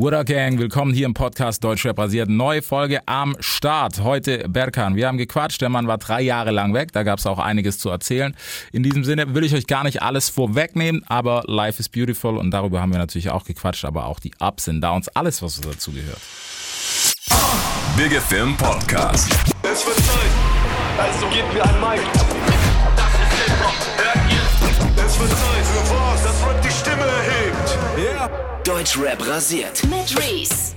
What up, Gang? Willkommen hier im Podcast Deutschrap rasiert. Neue Folge am Start. Heute Berkan. Wir haben gequatscht. Der Mann war drei Jahre lang weg. Da gab es auch einiges zu erzählen. In diesem Sinne will ich euch gar nicht alles vorwegnehmen, aber Life is beautiful und darüber haben wir natürlich auch gequatscht, aber auch die Ups und Downs, alles, was dazu gehört. Big Film Podcast. Es wird Zeit, also gebt mir ein Mic. Das ist Hip-Hop, hört ihr? Es wird Zeit für was, das Rap die Stimme erhebt. Yeah. Deutschrap rasiert. Mit Reese.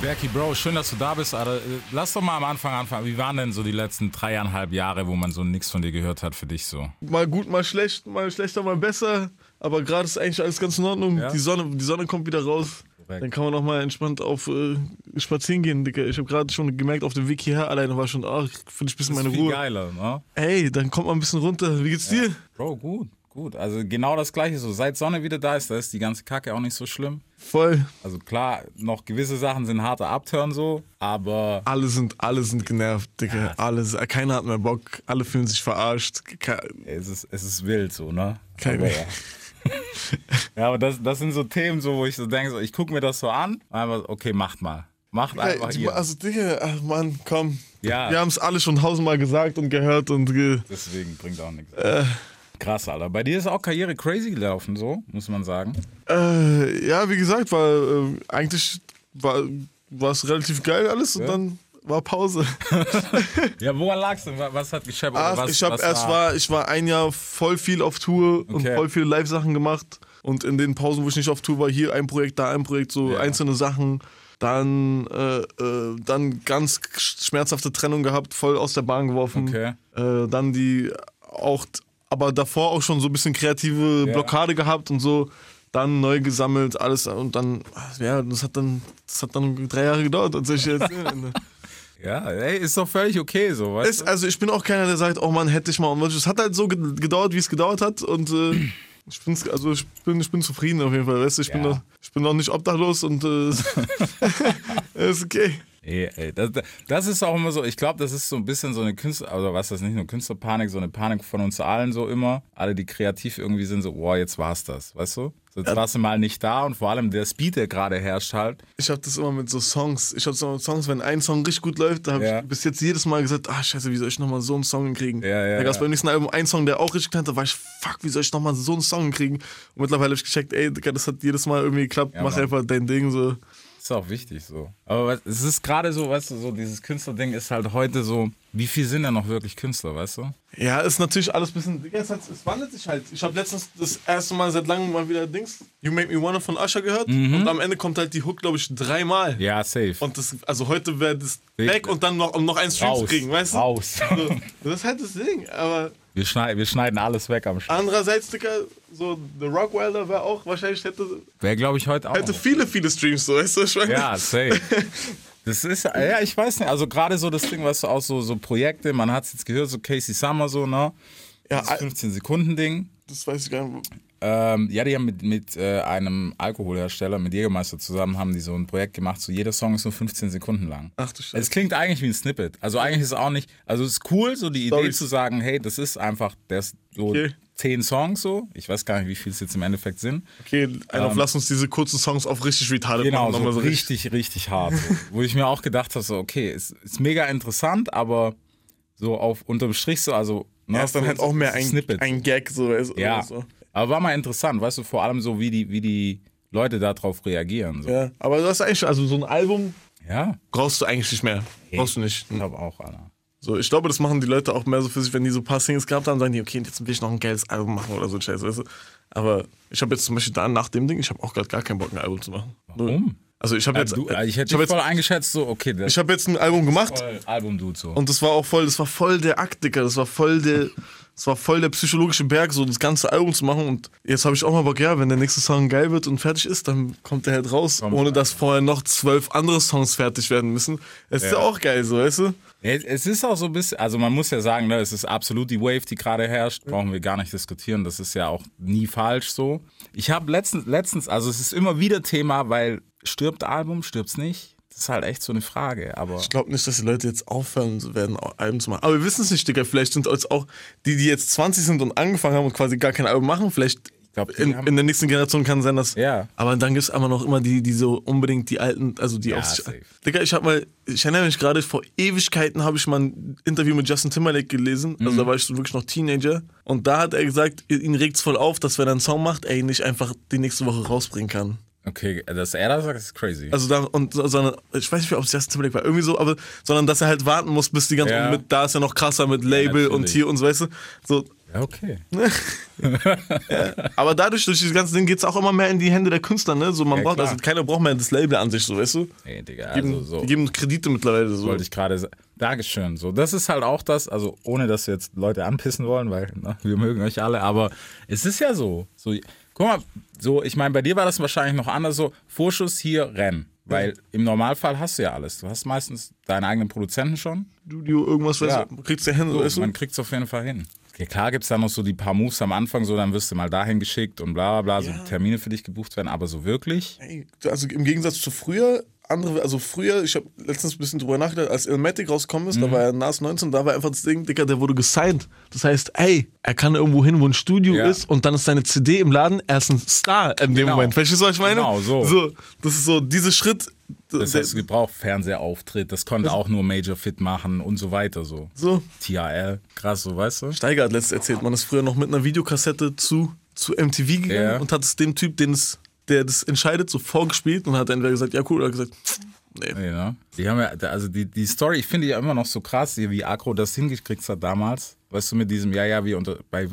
Berki, Bro, schön, dass du da bist. Alter. Lass doch mal am Anfang anfangen. Wie waren denn so die letzten dreieinhalb Jahre, wo man so nichts von dir gehört hat für dich so? Mal gut, mal schlecht, mal schlechter, mal besser. Aber gerade ist eigentlich alles ganz in Ordnung. Ja? Die, Sonne, die Sonne kommt wieder raus. Korrekt. Dann kann man noch mal entspannt auf äh, spazieren gehen, Digga. Ich habe gerade schon gemerkt, auf dem Weg hierher alleine war schon, ach, finde ich ein bisschen Das ist meine viel Ruhe. geiler, ne? Ey, dann kommt man ein bisschen runter. Wie geht's dir? Bro, gut, gut. Also genau das Gleiche so. Seit Sonne wieder da ist, da ist die ganze Kacke auch nicht so schlimm. Voll. Also klar, noch gewisse Sachen sind harter Abturn so, aber Alle sind, alle sind genervt, Digga. Alle, keiner hat mehr Bock. Alle fühlen sich verarscht. Es ist, es ist wild so, ne? Kein- aber, ja. ja, aber das, das sind so Themen, so, wo ich so denke, so, ich gucke mir das so an, einfach, okay, macht mal. Macht einfach Ey, hier. also, Digga, ach, Mann, komm. Ja. Wir haben es alle schon tausendmal gesagt und gehört und ge Deswegen bringt auch nichts. Äh. Krass, Alter. Bei dir ist auch Karriere crazy gelaufen, so, muss man sagen. Äh, ja, wie gesagt, war äh, eigentlich war war es relativ geil alles und Ja. dann war Pause. Ja, woran lag's denn? Was hat? Oder Ach, was, ich was erst war ich war ein Jahr voll viel auf Tour und Okay. voll viele Live-Sachen gemacht und in den Pausen, wo ich nicht auf Tour war, hier ein Projekt, da ein Projekt, so Ja. einzelne Sachen. Dann, äh, äh, dann ganz schmerzhafte Trennung gehabt, voll aus der Bahn geworfen. Okay. Äh, dann die auch, aber davor auch schon so ein bisschen kreative Ja. Blockade gehabt und so. Dann neu gesammelt, alles und dann, ja, das hat dann, das hat dann drei Jahre gedauert, als ich jetzt. Ja, ey, ist doch völlig okay, so, weißt ist, also ich bin auch keiner, der sagt, oh Mann, hätte ich mal. Es hat halt so ge- gedauert, wie es gedauert hat und äh, ich, bin's, also ich, bin, ich bin zufrieden auf jeden Fall, weißt du, ich, bin, Ja. noch, ich bin noch nicht obdachlos und äh, ist okay. Ey, ey, das, das ist auch immer so, ich glaube, das ist so ein bisschen so eine Künstler, also was das nicht nur Künstlerpanik, so eine Panik von uns allen so immer. Alle, die kreativ irgendwie sind, so, boah, jetzt war's das, weißt du? So, jetzt warst du mal nicht da und vor allem der Speed, der gerade herrscht halt. Ich habe das immer mit so Songs. Ich habe so mit Songs, wenn ein Song richtig gut läuft, da habe Ja. ich bis jetzt jedes Mal gesagt, ah scheiße, wie soll ich nochmal so einen Song kriegen? Ja, ja, da gab es ja. beim nächsten Album einen Song, der auch richtig knallt, da war ich, fuck, wie soll ich nochmal so einen Song kriegen? Und mittlerweile habe ich gecheckt, ey, das hat jedes Mal irgendwie geklappt, Ja, mach Mann. einfach dein Ding so. Ist auch wichtig so. Aber was- es ist gerade so, weißt du, so dieses Künstlerding ist halt heute so, wie viel sind da noch wirklich Künstler, weißt du? Ja, ist natürlich alles ein bisschen. Es, hat, es wandelt sich halt. Ich habe letztens das erste Mal seit langem mal wieder Dings You Make Me Wanna von Usher gehört und am Ende kommt halt die Hook, glaube ich, dreimal. Mhm. Ja, safe. Und das, also heute wäre das Weg. weg und dann noch, um noch einen Stream zu kriegen, weißt du? Raus. So, das ist halt das Ding. Aber Wir schneiden, wir schneiden alles weg am Start. andererseits, Digga, so The Rockwilder wäre auch wahrscheinlich hätte, Wäre, glaube ich, heute auch. hätte viele, viele Streams, so, weißt du? Ich meine, Ja, safe. Das ist, ja, ich weiß nicht, also gerade so das Ding, weißt du, auch so, so Projekte, man hat es jetzt gehört, so Casey Summer so, ne? Ja, Das 15-Sekunden-Ding. das weiß ich gar nicht. Ähm, ja, die haben mit, mit äh, einem Alkoholhersteller, mit Jägermeister zusammen, haben die so ein Projekt gemacht, so jeder Song ist nur 15 Sekunden lang. Ach du Scheiße. Es klingt eigentlich wie ein Snippet. Also eigentlich ist es auch nicht, also es ist cool, so die Idee zu sagen, hey, das ist einfach, das ist so Okay. zehn Songs so. Ich weiß gar nicht, wie viel es jetzt im Endeffekt sind. Okay, ein auf, lass uns diese kurzen Songs auf richtig retarded Ähm. Genau, machen. so nochmal richtig, richtig hart. So. Wo ich mir auch gedacht habe, so, okay, ist, ist mega interessant, aber so auf unterm Strich so, also. ne, Ja, ist dann so- halt auch mehr ein, Snippet. ein Gag, so, du, ja. so. Aber war mal interessant, weißt du, vor allem so, wie die, wie die Leute darauf reagieren. So. Ja. Ja, aber du hast eigentlich, also so ein Album brauchst du eigentlich nicht mehr. Brauchst du nicht. Ich glaube auch, Alter. So, ich glaube, das machen die Leute auch mehr so für sich, wenn die so ein paar Singles gehabt haben, sagen die, okay, jetzt will ich noch ein geiles Album machen oder so ein Scheiß, weißt du? Aber ich habe jetzt zum Beispiel da nach dem Ding, ich habe auch gerade gar keinen Bock, ein Album zu machen. Warum? Also ich habe Ja, jetzt, du, also ich hätte ich dich voll jetzt, eingeschätzt, so, okay, das ich habe jetzt ein Album gemacht voll Album-Dude so. und das war auch voll, das war voll der Akt, Dicker, das war voll der, das war voll der psychologische Berg, so das ganze Album zu machen und jetzt habe ich auch mal Bock, ja, wenn der nächste Song geil wird und fertig ist, dann kommt der halt raus, Kommt ohne dass vorher noch zwölf andere Songs fertig werden müssen. Das ist ja Ja. auch geil, so, weißt du? Es es ist auch so ein bisschen, also man muss ja sagen, ne, es ist absolut die Wave, die gerade herrscht, brauchen wir gar nicht diskutieren, das ist ja auch nie falsch so. Ich habe letztens, letztens, also es ist immer wieder Thema, weil stirbt Album, stirbt's nicht? Das ist halt echt so eine Frage, aber Ich glaube nicht, dass die Leute jetzt aufhören werden, Alben zu machen. Aber wir wissen es nicht, Digga. Vielleicht sind jetzt auch die, die jetzt 20 sind und angefangen haben und quasi gar kein Album machen, vielleicht glaub, in, in der nächsten Generation kann sein, dass. Ja. Aber dann gibt es aber noch immer die, die so unbedingt die alten, also die Ja, auf sich. Digga, ich hab mal, ich erinnere mich gerade, vor Ewigkeiten habe ich mal ein Interview mit Justin Timberlake gelesen. Also Mhm. da war ich so wirklich noch Teenager. Und da hat er gesagt, ihn regt's voll auf, dass wenn er einen Song macht, er ihn nicht einfach die nächste Woche rausbringen kann. Okay, dass er das sagt, ist crazy. Also da, und so- sondern, ich weiß nicht ob es Justin Timberlake war, irgendwie so, aber, sondern dass er halt warten muss, bis die ganze, Ja. und mit, da ist ja noch krasser mit Label und natürlich. hier und so, weißt du, so, ja, okay. aber dadurch, durch dieses ganze Ding geht's auch immer mehr in die Hände der Künstler, ne, so man Ja, braucht, klar. also keiner braucht mehr das Label an sich, so, weißt du, Ey, Digga, die geben, also so. die geben Kredite mittlerweile, so. wollte ich gerade sagen. Dankeschön. So, das ist halt auch das, also ohne dass wir jetzt Leute anpissen wollen, weil ne, wir mögen euch alle, aber es ist ja so. so guck mal, so, ich meine, bei dir war das wahrscheinlich noch anders so, Vorschuss hier, Rennen. Weil im Normalfall hast du ja alles. Du hast meistens deinen eigenen Produzenten schon. Studio, irgendwas, Ja. du, kriegst du hin, so, weißt du. Man kriegt es auf jeden Fall hin. Okay, klar gibt es da noch so die paar Moves am Anfang, so dann wirst du mal dahin geschickt und bla bla bla, so Termine für dich gebucht werden, aber so wirklich? Also im Gegensatz zu früher, andere, also früher, ich habe letztens ein bisschen drüber nachgedacht, als Ilmatic rausgekommen ist, da Mhm. war er Nas 19, da war einfach das Ding, Digga, der wurde gesigned. Das heißt, ey, er kann irgendwo hin, wo ein Studio Ja. ist und dann ist seine CD im Laden, er ist ein Star in dem Genau. Moment. Verstehst du, was ich meine? Genau, so. so. Das ist so, dieser Schritt, Das hast du gebraucht, Fernsehauftritt, das konnte auch nur Major Fit machen und so weiter so. so. TRL, krass, so weißt du? Steiger hat letztens erzählt, man ist früher noch mit einer Videokassette zu, zu MTV gegangen Ja. und hat es dem Typ, den es, der das entscheidet, so vorgespielt und hat entweder gesagt, ja cool, oder gesagt, nee. Nee, ne? Die haben ja, also die, die Story, ich finde ja immer noch so krass, wie Agro das hingekriegt hat damals. Weißt du, mit diesem, ja, ja, wir unter, bei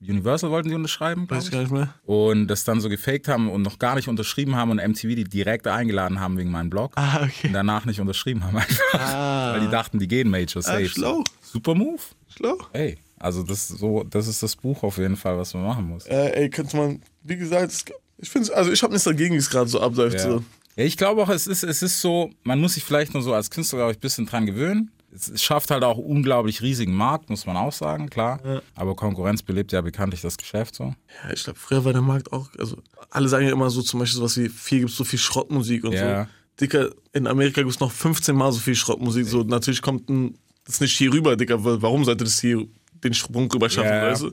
Universal wollten die unterschreiben, Weiß ich gar nicht mehr. Und das dann so gefaked haben und noch gar nicht unterschrieben haben und MTV die direkt eingeladen haben wegen meinem Blog. Ah, Und okay. danach nicht unterschrieben haben einfach. Weil die dachten, die gehen Major safe. Ah, schlau. Super Move. Schlau. Ey, also das, so, das ist das Buch auf jeden Fall, was man machen muss. Äh, ey, könnte man, wie gesagt, es- ich finde also ich habe nichts dagegen, wie es gerade so abläuft. Ja. So. ja, ich glaube auch, es ist, es ist so, man muss sich vielleicht nur so als Künstler, glaube ich, ein bisschen dran gewöhnen. Es, schafft halt auch unglaublich riesigen Markt, muss man auch sagen, klar. Aber Konkurrenz belebt ja bekanntlich das Geschäft so. Ja, ich glaube, früher war der Markt auch, also alle sagen ja immer so zum Beispiel sowas wie, viel gibt es so viel Schrottmusik und Ja. so. Dicker, in Amerika gibt es noch 15 Mal so viel Schrottmusik. So, natürlich kommt ein, das nicht hier rüber, Dicker. Warum sollte das hier den Sprung rüber schaffen, Ja. weißt du?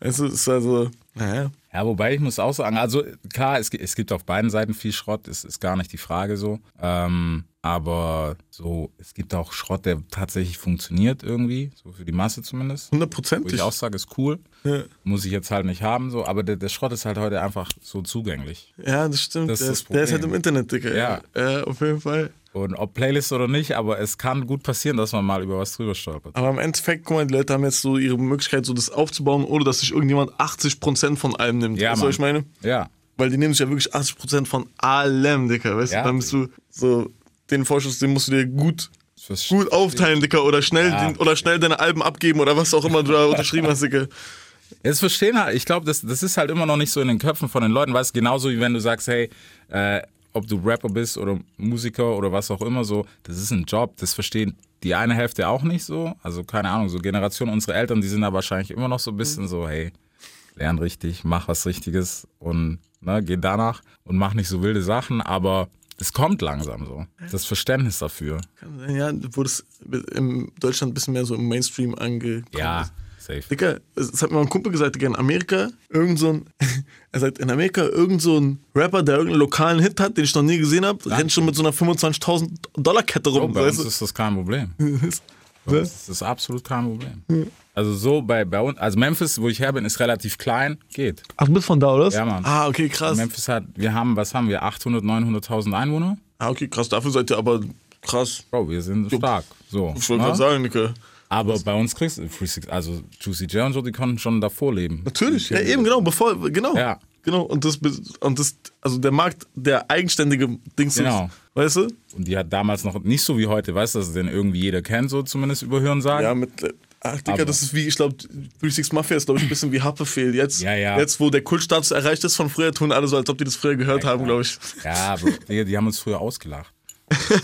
Weißt du, ist also, naja. Ja, wobei ich muss auch sagen, also klar, es, es gibt auf beiden Seiten viel Schrott, ist, ist gar nicht die Frage so. Ähm, aber so, es gibt auch Schrott, der tatsächlich funktioniert irgendwie, so für die Masse zumindest. Wo Hundertprozentig. ich auch sage, ist cool. Ja. Muss ich jetzt halt nicht haben, so, aber der, der Schrott ist halt heute einfach so zugänglich. Ja, das stimmt. Das ist der, das ist, der ist halt im Internet, Dicker. Ja. ja. auf jeden Fall. Und ob Playlist oder nicht, aber es kann gut passieren, dass man mal über was drüber stolpert. Aber im Endeffekt, guck mal, die Leute haben jetzt so ihre Möglichkeit, so das aufzubauen, ohne dass sich irgendjemand 80% von allem nimmt. Ja, weißt du, was ich meine? Ja. Weil die nehmen sich ja wirklich 80% von allem, Dicker, weißt Ja. du? Dann bist du so, den Vorschuss, den musst du dir gut, gut aufteilen, Dicker, oder schnell, Ja. den, oder schnell deine Alben abgeben oder was auch immer du da unterschrieben hast, Dicker. Jetzt verstehen halt, ich glaube, das, das ist halt immer noch nicht so in den Köpfen von den Leuten, weißt du, genauso wie wenn du sagst, hey, äh, ob du Rapper bist oder Musiker oder was auch immer, so, das ist ein Job, das verstehen die eine Hälfte auch nicht so. Also keine Ahnung, so Generation unsere Eltern, die sind da wahrscheinlich immer noch so ein bisschen so, hey, lern richtig, mach was Richtiges und ne, geh danach und mach nicht so wilde Sachen, aber es kommt langsam so. Das Verständnis dafür. Ja, wo das in Deutschland ein bisschen mehr so im Mainstream angekommen Ja, ist. Safe. Dicker, es hat mir ein Kumpel gesagt, Digga, in Amerika, irgend so ein, er sagt, in Amerika, irgend so ein Rapper, der irgendeinen lokalen Hit hat, den ich noch nie gesehen habe, rennt schon mit so einer 25.000 Dollar Kette rum. bei uns ist das kein Problem. Uns ist das absolut kein Problem. Also so bei, bei uns, also Memphis, wo ich her bin, ist relativ klein, geht. Ach, du bist von da, oder? Ja, Mann. Ah, okay, krass. Memphis hat, wir haben, was haben wir, 800, 900.000 Einwohner? Ah, okay, krass. Dafür seid ihr aber krass. Bro, wir sind stark. So. Ich wollte ne? gerade sagen, Digga. Aber bei uns kriegst du, 360 also Juicy J und so, die konnten schon davor leben. Natürlich. Ja, eben, genau, bevor, genau. Ja. Genau. Und das, und das, also der Markt, der eigenständige Dings Genau. ist, weißt du? Und die hat damals noch nicht so wie heute, weißt du, dass den irgendwie jeder kennt, so zumindest über Hören sagen. Ja, mit, äh, ach, Digga, das ist wie, ich glaube, 36 Mafia ist, glaube ich, ein bisschen wie Haftbefehl. Jetzt, Ja, ja. jetzt, wo der Kultstatus erreicht ist von früher, tun alle so, als ob die das früher gehört haben, glaube ich. Ja, aber die, die haben uns früher ausgelacht.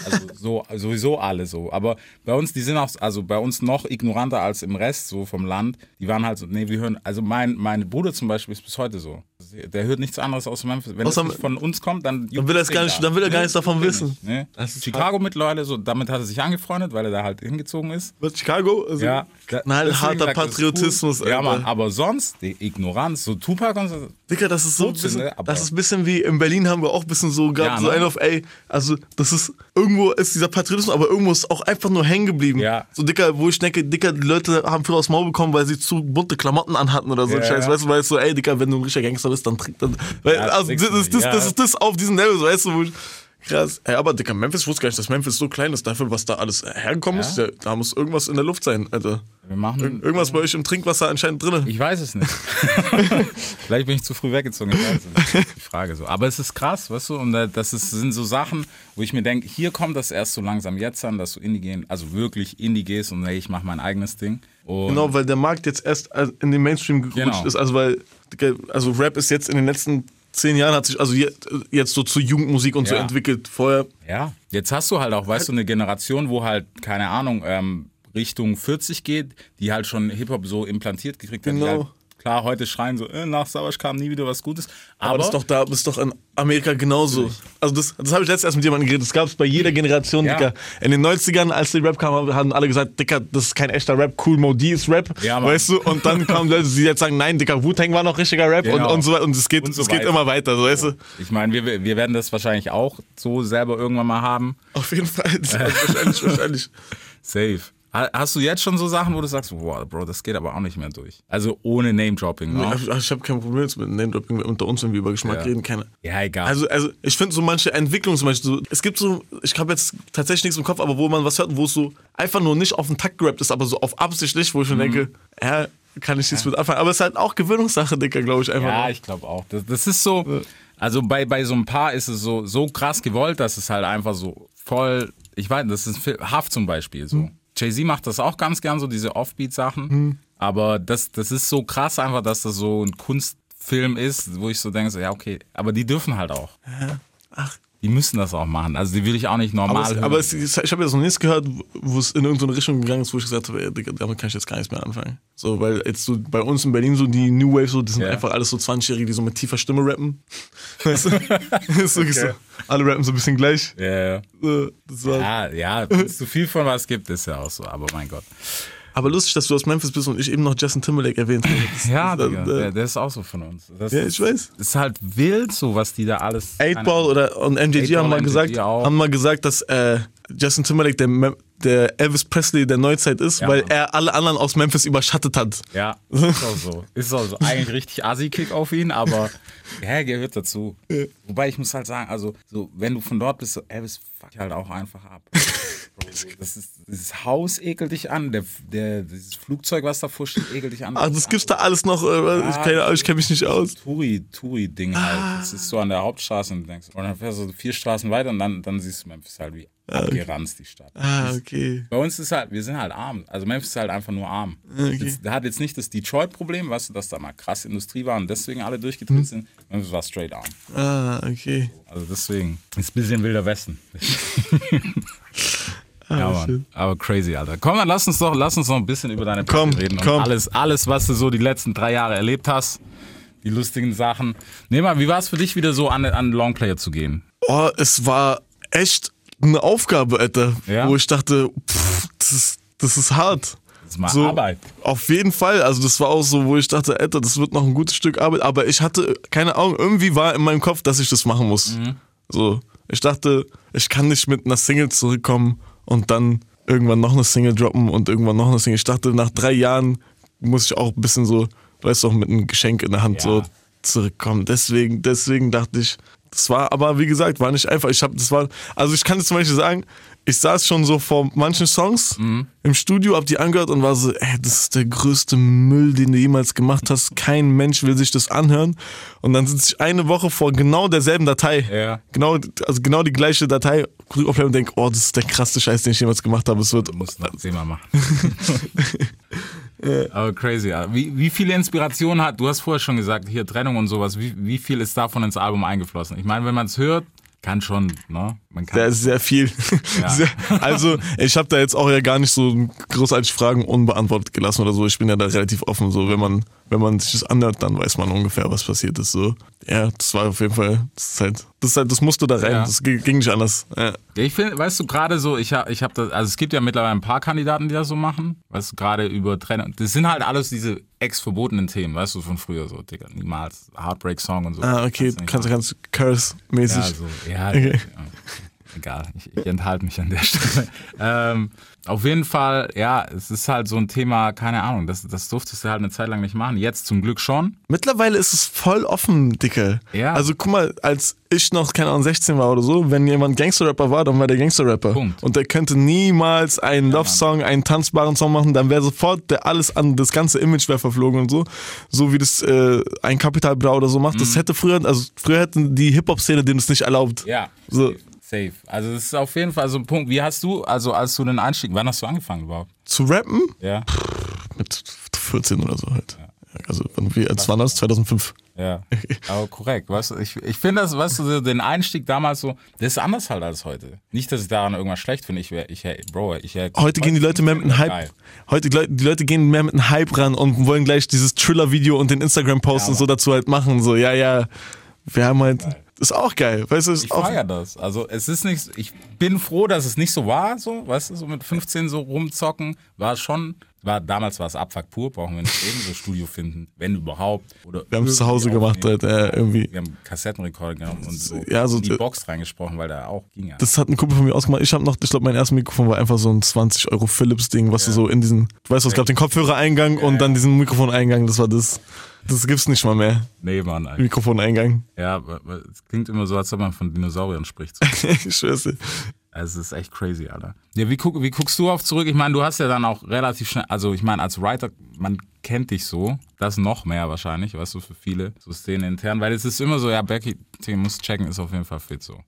Also so, sowieso alle so. Aber bei uns, die sind auch, also bei uns noch ignoranter als im Rest so vom Land. Die waren halt so, nee, wir hören, also mein, mein Bruder zum Beispiel ist bis heute so. Der hört nichts anderes aus Memphis. Wenn Außer- das von uns kommt, dann Dann will er gar nicht, dann will er gar nichts davon wissen. Ne? Das ist Chicago mittlerweile, so, damit hat er sich angefreundet, weil er da halt hingezogen ist. Mit Chicago? Also, Ja, Nein, deswegen harter sagt Patriotismus, Cool. Ja. Mann, aber sonst, die Ignoranz, so Tupac und so. Digga, das ist so ein bisschen, aber- das ist ein bisschen wie in Berlin haben wir auch ein bisschen so gehabt, Ja, so ne? ein auf, ey, also das ist, irgendwo ist dieser Patriotismus, aber irgendwo ist auch einfach nur hängen geblieben. Ja. So Dicker, wo ich denke, Dicker, die Leute haben früher aufs Maul bekommen, weil sie zu bunte Klamotten anhatten oder so Ja, Scheiß, ja. weißt du, weil es so, ey, Dicker, wenn du ein richtiger Gangster bist, dann trink dann, weil, Ja, also das ist das, nicht, das ja. ist das auf diesem Level, so, weißt du, wo ich, krass. Ey, aber Dicker, Memphis, ich wusste gar nicht, dass Memphis so klein ist, dafür, was da alles hergekommen Ja. ist, ja, da muss irgendwas in der Luft sein, Alter. Wir machen. Ir irgendwas bei euch im Trinkwasser anscheinend drin. Ich weiß es nicht. Vielleicht bin ich zu früh weggezogen. Ich weiß es nicht. Die Frage so. Aber es ist krass, weißt du? Und da- das ist, sind so Sachen, wo ich mir denke, hier kommt das erst so langsam jetzt an, dass du Indie gehen, also wirklich Indie gehst und hey, ich mache mein eigenes Ding. Und Genau, weil der Markt jetzt erst äh, in den Mainstream gerutscht Genau. ist. Also weil, also Rap ist jetzt in den letzten zehn Jahren hat sich also jetzt, so zu Jugendmusik und so Ja. entwickelt. Vorher, Ja, jetzt hast du halt auch, weißt du, eine Generation, wo halt, keine Ahnung, ähm, Richtung 40 geht, die halt schon Hip-Hop so implantiert gekriegt hat. Genau. halt, klar, heute schreien so, äh, nach Savage kam nie wieder was Gutes. aber, Aber, das ist doch da, das ist doch in Amerika genauso. Also das, das habe ich letztens erst mit jemandem geredet. Das gab es bei jeder Generation, Ja. Dicker. In den 90ern, als die Rap kam, haben alle gesagt, Dicker, das ist kein echter Rap, cool Modi ist Rap. Ja, weißt du? Und dann kamen Leute, die jetzt sagen, nein, Dicker, Wu-Tang war noch richtiger Rap Genau. und, und so weiter. Und es geht, Und so es geht immer weiter, so, weißt du? ich meine, wir, wir werden das wahrscheinlich auch so selber irgendwann mal haben. Auf jeden Fall. Wahrscheinlich, wahrscheinlich. Safe. Ha- Hast du jetzt schon so Sachen, wo du sagst, wow, Bro, das geht aber auch nicht mehr durch? Also ohne Name-Dropping, ne? Ich, ich habe kein Problem mit Name-Dropping unter uns, wenn wir über Geschmack Ja. reden. Keine. Ja, egal. Also, also ich finde so manche Entwicklungen zum Beispiel, so, es gibt so, ich habe jetzt tatsächlich nichts im Kopf, aber wo man was hört, wo es so einfach nur nicht auf den Takt gerappt ist, aber so auf absichtlich, wo ich Mhm. schon denke, ja, kann ich nichts mit anfangen. Aber es ist halt auch Gewöhnungssache, Dicker, glaube ich einfach. Ja, nur. ich glaube auch. Das, das ist so, also bei, bei so ein paar ist es so, so krass gewollt, dass es halt einfach so voll, ich weiß, das ist Haft zum Beispiel so. Jay-Z macht das auch ganz gern, so diese Offbeat-Sachen. Aber das, das ist so krass einfach, dass das so ein Kunstfilm ist, wo ich so denke, so, ja, okay, aber die dürfen halt auch. Ach, Die müssen das auch machen. Also die will ich auch nicht normal aber, hören. aber es, ich habe jetzt noch nichts gehört, wo es in irgendeine Richtung gegangen ist, wo ich gesagt habe, ey, Digga, damit kann ich jetzt gar nichts mehr anfangen. So, weil jetzt so bei uns in Berlin so die New Wave, so, die sind Ja. einfach alles so 20-Jährige, die so mit tiefer Stimme rappen. Weißt du? ist wirklich so, alle rappen so ein bisschen gleich. ja, ja. So, das Ja, ja, zu viel von was gibt, ist ja auch so, aber mein Gott. Aber lustig, dass du aus Memphis bist und ich eben noch Justin Timberlake erwähnt habe. Das- Ja, das- Digga, äh, der, ist auch so von uns. Das Ja, ist, ich weiß. ist halt wild, so was die da alles. 8-Ball oder und MJG 8-Ball, haben mal gesagt, auch. haben mal gesagt, dass äh, Justin Timberlake der, Mem- der Elvis Presley der Neuzeit ist, Ja, weil er alle anderen aus Memphis überschattet hat. Ja, ist auch so. Ist auch so. Eigentlich richtig Assi-Kick auf ihn, aber ja, gehört dazu. Wobei ich muss halt sagen, also, so, wenn du von dort bist, so, Elvis fuck halt auch einfach ab. Das ist, dieses Haus ekelt dich an, der, der, dieses Flugzeug, was davor steht, ekelt dich an. Ach, das gibt's da alles noch. Äh, ich keine ich kenne mich nicht aus. Touri, Touri-Ding halt. Das ist so an der Hauptstraße und du denkst, und dann fährst du vier Straßen weiter und dann, dann siehst du Memphis halt wie abgeranzt, die Stadt. Ah, okay. Bei uns ist halt, wir sind halt arm. Also Memphis ist halt einfach nur arm. Okay. Das, der hat jetzt nicht das Detroit-Problem, weißt du, dass da mal krass Industrie war und deswegen alle durchgedreht Mhm. sind. Memphis war straight arm. Ah, okay. Also deswegen ist ein bisschen wilder Westen. ja, Mann. Aber crazy, Alter. Komm, dann lass uns doch, lass uns noch ein bisschen über deine Komm, reden komm. und alles, alles, was du so die letzten drei Jahre erlebt hast. Die lustigen Sachen. Nee, mal, wie war es für dich wieder so an, an Longplayer zu gehen? Oh, es war echt eine Aufgabe, Alter. Ja? Wo ich dachte, pff, das, ist, das ist hart. Das ist mal So, Arbeit. Auf jeden Fall. Also das war auch so, wo ich dachte, Alter, das wird noch ein gutes Stück Arbeit. Aber ich hatte keine Ahnung, irgendwie war in meinem Kopf, dass ich das machen muss. Mhm. So, ich dachte, ich kann nicht mit einer Single zurückkommen und dann irgendwann noch eine Single droppen und irgendwann noch eine Single. Ich dachte, nach drei Jahren muss ich auch ein bisschen so, weißt du, auch mit einem Geschenk in der Hand Ja. so zurückkommen. Deswegen, deswegen dachte ich, das war aber, wie gesagt, war nicht einfach. Ich habe, das war, also ich kann jetzt zum Beispiel sagen, ich saß schon so vor manchen Songs im Studio, hab die angehört und war so, ey, das ist der größte Müll, den du jemals gemacht hast. Kein Mensch will sich das anhören. Und dann sitze ich eine Woche vor genau derselben Datei. Ja. Genau, also genau die gleiche Datei, und denk, oh, das ist der krasseste Scheiß, den ich jemals gemacht habe. Es wird, Du musst noch zehnmal machen. Aber crazy. Alter. Wie, wie viele Inspirationen hat, du hast vorher schon gesagt, hier Trennung und sowas, wie, wie viel ist davon ins Album eingeflossen? Ich meine, wenn man es hört, kann schon, ne? Man kann ist sehr viel. Ja. Sehr, also, ich habe da jetzt auch ja gar nicht so großartig Fragen unbeantwortet gelassen oder so. Ich bin ja da relativ offen. So, wenn man, wenn man sich das anhört, dann weiß man ungefähr, was passiert ist. So, ja, das war auf jeden Fall, das ist halt, das, ist halt, das musste da rein. Ja. Das ging nicht anders. Ja, ich finde, weißt du, gerade so, ich habe ich hab das, also es gibt ja mittlerweile ein paar Kandidaten, die das so machen, weißt du, gerade über Trennung. Das sind halt alles diese ex-verbotenen Themen, weißt du, von früher so, Digga, niemals Heartbreak-Song und so. Ah, okay, kannst du ganz Curse-mäßig. Ja, so, ja, Okay. Ja. Egal, ich, ich enthalte mich an der Stelle. ähm, auf jeden Fall, ja, es ist halt so ein Thema, keine Ahnung, das, das durftest du halt eine Zeit lang nicht machen. Jetzt zum Glück schon. Mittlerweile ist es voll offen, Dicke. Ja. Also guck mal, als ich noch, keine Ahnung, 16 war oder so, wenn jemand Gangster-Rapper war, dann war der Gangster-Rapper. Punkt. Und der könnte niemals einen Love-Song, einen tanzbaren Song machen, dann wäre sofort der alles an, das ganze Image wäre verflogen und so. So wie das äh, ein Kapital Bra oder so macht. Mhm. Das hätte früher, also früher hätten die Hip-Hop-Szene denen das nicht erlaubt. Ja. So. Safe. Also das ist auf jeden Fall so ein Punkt. Wie hast du, also als du den Einstieg, wann hast du angefangen überhaupt? Zu rappen? Ja. Mit 14 oder so halt. Also, wann, wie, als war das? 2005. Ja, aber korrekt. Weißt du, ich, ich finde das, weißt du, so den Einstieg damals so, das ist anders halt als heute. Nicht, dass ich daran irgendwas schlecht finde. Ich wäre, ich, Bro, ich wär, Heute gehen die Leute mehr mit einem Hype. Geil. Heute die Leute, gehen mehr mit einem Hype ran und wollen gleich dieses Thriller-Video und den Instagram-Post Ja, und so dazu halt machen. So, ja, ja. Wir haben halt. Ist auch geil. Weißt du, ist Ich auch. feiere das. Also es ist nicht, ich bin froh, dass es nicht so war, so, weißt du, so mit 15 so rumzocken, war schon, war, damals war es Abfuck pur, brauchen wir nicht reden, so Studio finden, wenn überhaupt. Oder Wir haben es zu Hause gemacht, halt, äh, irgendwie. Wir haben Kassettenrekorder genommen und so, Ja, so- in die Box reingesprochen, weil da auch ging ja. Das hat ein Kumpel von mir ausgemacht. Ich habe noch, ich glaube, mein erstes Mikrofon war einfach so ein 20 Euro Philips-Ding, was du so in diesen, du weißt, was, es gab den Kopfhörereingang und dann diesen Mikrofoneingang. Das war das. Das gibt's nicht mal mehr. Nee, Mann, Alter. Mikrofoneingang. Ja, aber- aber es klingt immer so, als ob man von Dinosauriern spricht. Ich schwör's dir. Also es ist echt crazy, Alter. Ja, wie, guck, wie guckst du auf zurück? Ich meine, du hast ja dann auch relativ schnell, also ich meine, als Writer, man kennt dich so, das noch mehr wahrscheinlich, weißt du, für viele, so Szenen intern, weil es ist immer so, ja, Becky, du musst checken, ist auf jeden Fall fit so.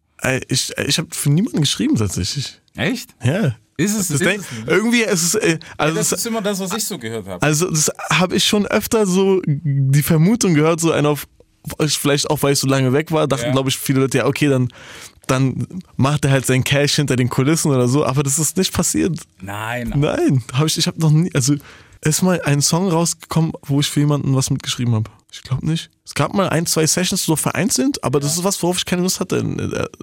Ich, ich habe für niemanden geschrieben tatsächlich. Echt? Ja. Ist es, Das ist es irgendwie ist es, äh, also das das, ist immer das, was ich so gehört habe. Also das habe ich schon öfter so die Vermutung gehört, so einer auf, vielleicht auch weil ich so lange weg war, dachten Ja. glaube ich viele Leute, ja okay, dann, dann macht er halt sein Cash hinter den Kulissen oder so, aber das ist nicht passiert. Nein. Nein, habe ich, ich habe noch nie, also ist mal ein Song rausgekommen, wo ich für jemanden was mitgeschrieben habe. Ich glaube nicht. Es gab mal ein, zwei Sessions so vereinzelt, aber das ist was, worauf ich keine Lust hatte.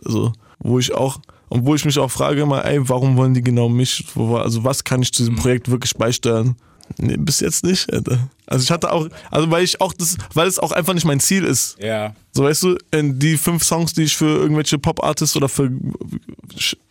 Also, wo ich auch, und wo ich mich auch frage immer, ey, warum wollen die genau mich? Also was kann ich zu diesem Projekt wirklich beisteuern? Nee, bis jetzt nicht, Alter. Also ich hatte auch, also weil ich auch das, weil es auch einfach nicht mein Ziel ist. Ja. So weißt du, in die fünf Songs, die ich für irgendwelche Pop-Artists oder für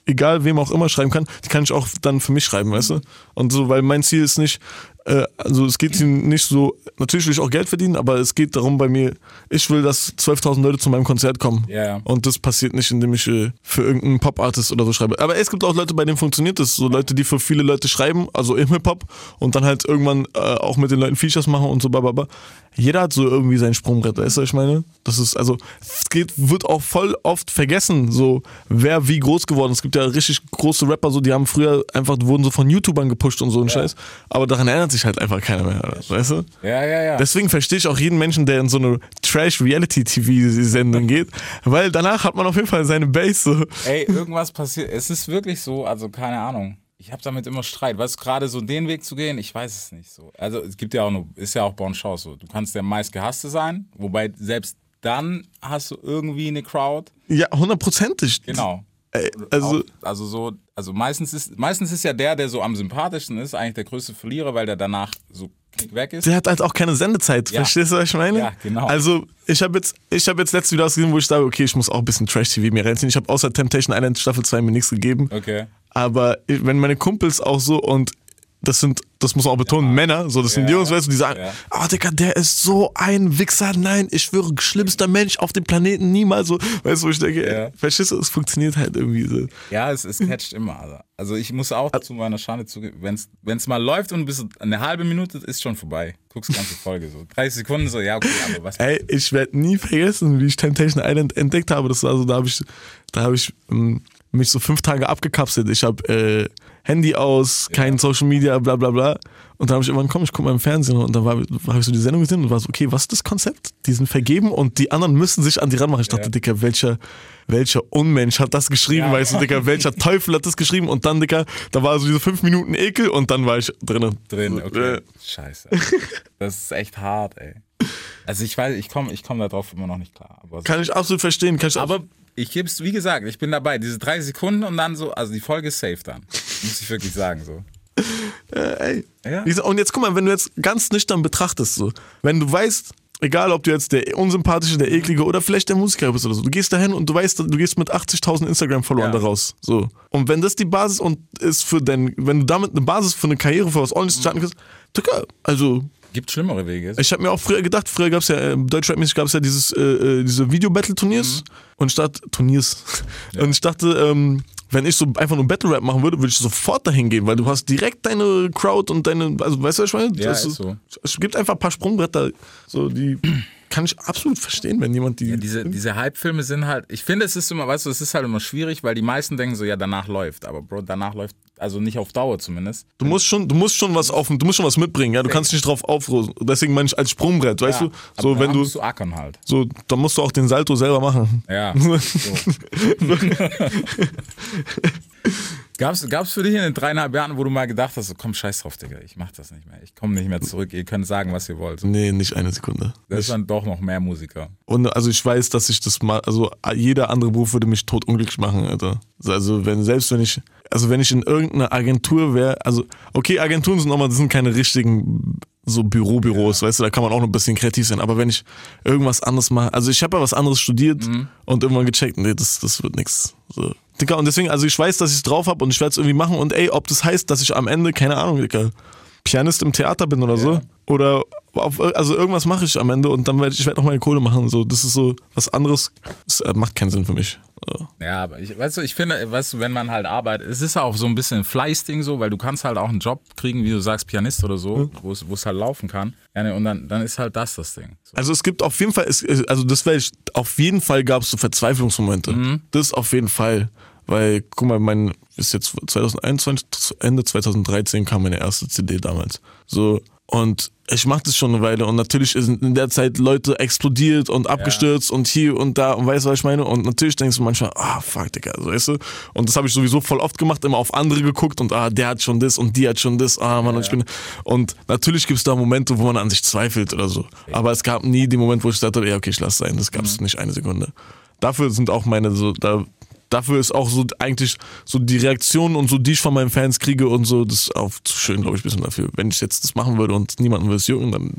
egal wem auch immer schreiben kann, die kann ich auch dann für mich schreiben, weißt du? Und so, weil mein Ziel ist nicht, äh, also es geht ihm nicht so, natürlich will ich auch Geld verdienen, aber es geht darum bei mir, ich will, dass 12.000 Leute zu meinem Konzert kommen. Ja. Und das passiert nicht, indem ich äh, für irgendeinen Pop-Artist oder so schreibe. Aber es gibt auch Leute, bei denen funktioniert das. So Leute, die für viele Leute schreiben, also im Hip-Hop und dann halt irgendwann äh, auch mit den Leuten Features machen und so, bababa. Jeder hat so irgendwie sein Sprungbrett, weißt du, was ich meine? Das ist, also, es geht, wird auch voll oft vergessen, so, wer wie groß geworden ist. Es gibt ja richtig große Rapper, so, die haben früher einfach, wurden so von YouTubern gepusht und so ein Scheiß. Aber daran erinnert sich halt einfach keiner mehr, weißt du? Ja, ja, ja. Deswegen verstehe ich auch jeden Menschen, der in so eine Trash-Reality-TV-Sendung geht, weil danach hat man auf jeden Fall seine Base. So. Ey, irgendwas passiert. Es ist wirklich so, also keine Ahnung. Ich habe damit immer Streit. Weißt du, gerade so den Weg zu gehen, ich weiß es nicht so. Also es gibt ja auch nur, ist ja auch Bon Chance so. Du kannst der meistgehasste sein, wobei selbst dann hast du irgendwie eine Crowd. Ja, hundertprozentig. Genau. Ey, also, Auch, also so, also meistens ist, meistens ist ja der, der so am sympathischsten ist, eigentlich der größte Verlierer, weil der danach so knick weg ist. der hat halt auch keine Sendezeit. Ja. Verstehst du, was ich meine? Ja, genau. Also, ich habe jetzt, ich habe jetzt letztes Video ausgesehen, wo ich sage, okay, ich muss auch ein bisschen Trash-TV mir reinziehen. Ich habe außer Temptation Island Staffel 2 mir nichts gegeben. Okay. Aber wenn meine Kumpels auch so und das sind, das muss man auch betonen, Männer, so das sind Ja. Jungs, weißt du, die sagen, Ja. oh Digga, der ist so ein Wichser, nein, ich schwöre, schlimmster Mensch auf dem Planeten, niemals so. Weißt du, wo ich denke, Ja. ey, verstehst du, es funktioniert halt irgendwie so. Ja, es, es catcht immer. Also. also ich muss auch zu meiner Schande zugeben, wenn es mal läuft und bis eine halbe Minute ist schon vorbei. Guckst die ganze Folge so. 30 Sekunden so, ja, okay, aber was. Ey, ich werde nie vergessen, wie ich Temptation Island entdeckt habe. Das war so, da habe ich, da habe ich ähm, mich so fünf Tage abgekapselt. Ich habe äh, Handy aus, kein Social Media, bla bla bla. Und dann habe ich irgendwann, komm, ich guck mal im Fernsehen und dann habe hab ich so die Sendung gesehen und war so, okay, was ist das Konzept? Die sind vergeben und die anderen müssen sich an die ranmachen. Ich dachte, Ja. Dicker, welcher, welcher Unmensch hat das geschrieben, Ja. weißt du, Dicker, welcher Teufel hat das geschrieben? Und dann, Dicker, da war so diese fünf Minuten Ekel und dann war ich drinnen. Drin, So, okay. äh, Scheiße. Das ist echt hart, ey. Also ich weiß, ich komme ich komm darauf immer noch nicht klar. Aber, Kann ich absolut verstehen. Kann ich aber ich gebe es, wie gesagt, ich bin dabei. Diese drei Sekunden und dann so, also die Folge ist safe dann. Muss ich wirklich sagen so. Ey. Ja. Und jetzt guck mal, wenn du jetzt ganz nüchtern betrachtest, so, wenn du weißt, egal ob du jetzt der unsympathische, der eklige oder vielleicht der Musiker bist oder so, du gehst dahin und du weißt, du gehst mit 80.000 Instagram-Followern Ja. da raus. So. Und wenn das die Basis und ist für dein, wenn du damit eine Basis für eine Karriere für was ordentliches starten kannst, Digga, also Gibt schlimmere Wege. ich habe mir auch früher gedacht, früher gab es ja, äh, Deutschrap-mäßig gab es ja dieses, äh, äh, diese Video-Battle-Turniers und ich dachte, Turniers. Und ich dachte, ähm, wenn ich so einfach nur Battle-Rap machen würde, würde ich sofort dahin gehen, weil du hast direkt deine Crowd und deine, also weißt du, was ich meine? Ja, Das ist so. Es gibt einfach ein paar Sprungbretter, so die kann ich absolut verstehen, wenn jemand die. Ja, diese, diese Hype-Filme sind halt, ich finde, es ist immer, weißt du, es ist halt immer schwierig, weil die meisten denken so, ja, danach läuft. Aber Bro, danach läuft, also nicht auf Dauer zumindest. du musst schon, du musst schon was auf, du musst schon was mitbringen, ja. Du kannst nicht drauf aufrosen. Deswegen meine ich als Sprungbrett, weißt Ja, du? So, wenn du, musst du ackern halt. so, dann musst du auch den Salto selber machen. Ja. So. gab's, gab's für dich in den dreieinhalb Jahren, wo du mal gedacht hast, so, komm, scheiß drauf, Digga, ich mach das nicht mehr. Ich komme nicht mehr zurück. Ihr könnt sagen, was ihr wollt. Nee, nicht eine Sekunde. Das ist dann doch noch mehr Musiker. Und also ich weiß, dass ich das mal, also jeder andere Beruf würde mich tot unglücklich machen, Alter. Also wenn, selbst wenn ich, also wenn ich in irgendeiner Agentur wäre, also okay, Agenturen sind nochmal, das sind keine richtigen so Bürobüros, weißt du, da kann man auch noch ein bisschen kreativ sein, aber wenn ich irgendwas anderes mache, also ich habe ja was anderes studiert und irgendwann gecheckt, nee, das, das wird nix. So. Dicker, und deswegen, also ich weiß, dass ich es drauf habe und ich werde es irgendwie machen und ey, ob das heißt, dass ich am Ende, keine Ahnung, Dicker, Pianist im Theater bin oder so. Oder auf, also irgendwas mache ich am Ende und dann werde ich, ich werde auch meine Kohle machen. So, das ist so was anderes. Das äh, macht keinen Sinn für mich. Ja, aber ich, weißt du, ich finde, weißt du, wenn man halt arbeitet, es ist auch so ein bisschen ein Fleißding so, weil du kannst halt auch einen Job kriegen, wie du sagst, Pianist oder so, wo es wo es halt laufen kann. Ja, ne, und dann, dann ist halt das das Ding. So. Also es gibt auf jeden Fall, es, also das ich, auf jeden Fall gab es so Verzweiflungsmomente. Das auf jeden Fall. Weil, guck mal, mein, ist jetzt 2021, Ende 2013 kam meine erste CD damals. So, und ich mache das schon eine Weile und natürlich sind in der Zeit Leute explodiert und abgestürzt und hier und da und weißt du, was ich meine? Und natürlich denkst du manchmal, ah, fuck, Digga, so, weißt du? Und das habe ich sowieso voll oft gemacht, immer auf andere geguckt und ah, der hat schon das und die hat schon das, ah, Mann, und ich bin. Und natürlich gibt es da Momente, wo man an sich zweifelt oder so. Aber es gab nie den Moment, wo ich dachte, ja, okay, ich lasse sein. Das gab es nicht eine Sekunde. Dafür sind auch meine so, da, dafür ist auch so eigentlich so die Reaktionen und so, die ich von meinen Fans kriege und so, das ist auch zu schön, glaube ich, ein bisschen dafür. Wenn ich jetzt das machen würde und niemanden würde es jucken, dann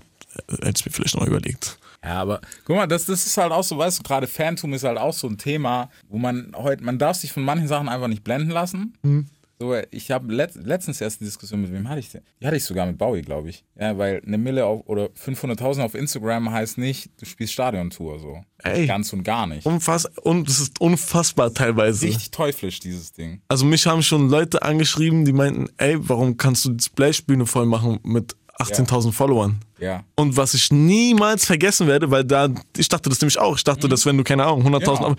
hätte ich mir vielleicht noch mal überlegt. Ja, aber guck mal, das, das ist halt auch so, weißt du, gerade Phantom ist halt auch so ein Thema, wo man heute, man darf sich von manchen Sachen einfach nicht blenden lassen. So, ich habe let, letztens erst die Diskussion mit wem hatte ich denn? Die hatte ich sogar mit Bowie, glaube ich. Ja, weil eine Mille auf, oder 500.000 auf Instagram heißt nicht, du spielst Stadiontour so. Ey. Ganz und gar nicht. Unfass und das ist unfassbar teilweise. Richtig teuflisch, dieses Ding. Also mich haben schon Leute angeschrieben, die meinten, ey, warum kannst du die Splashbühne voll machen mit 18.000 Followern? Ja. Und was ich niemals vergessen werde, weil da, ich dachte das nämlich auch. Ich dachte, dass wenn du, keine Ahnung, 100.000. Genau.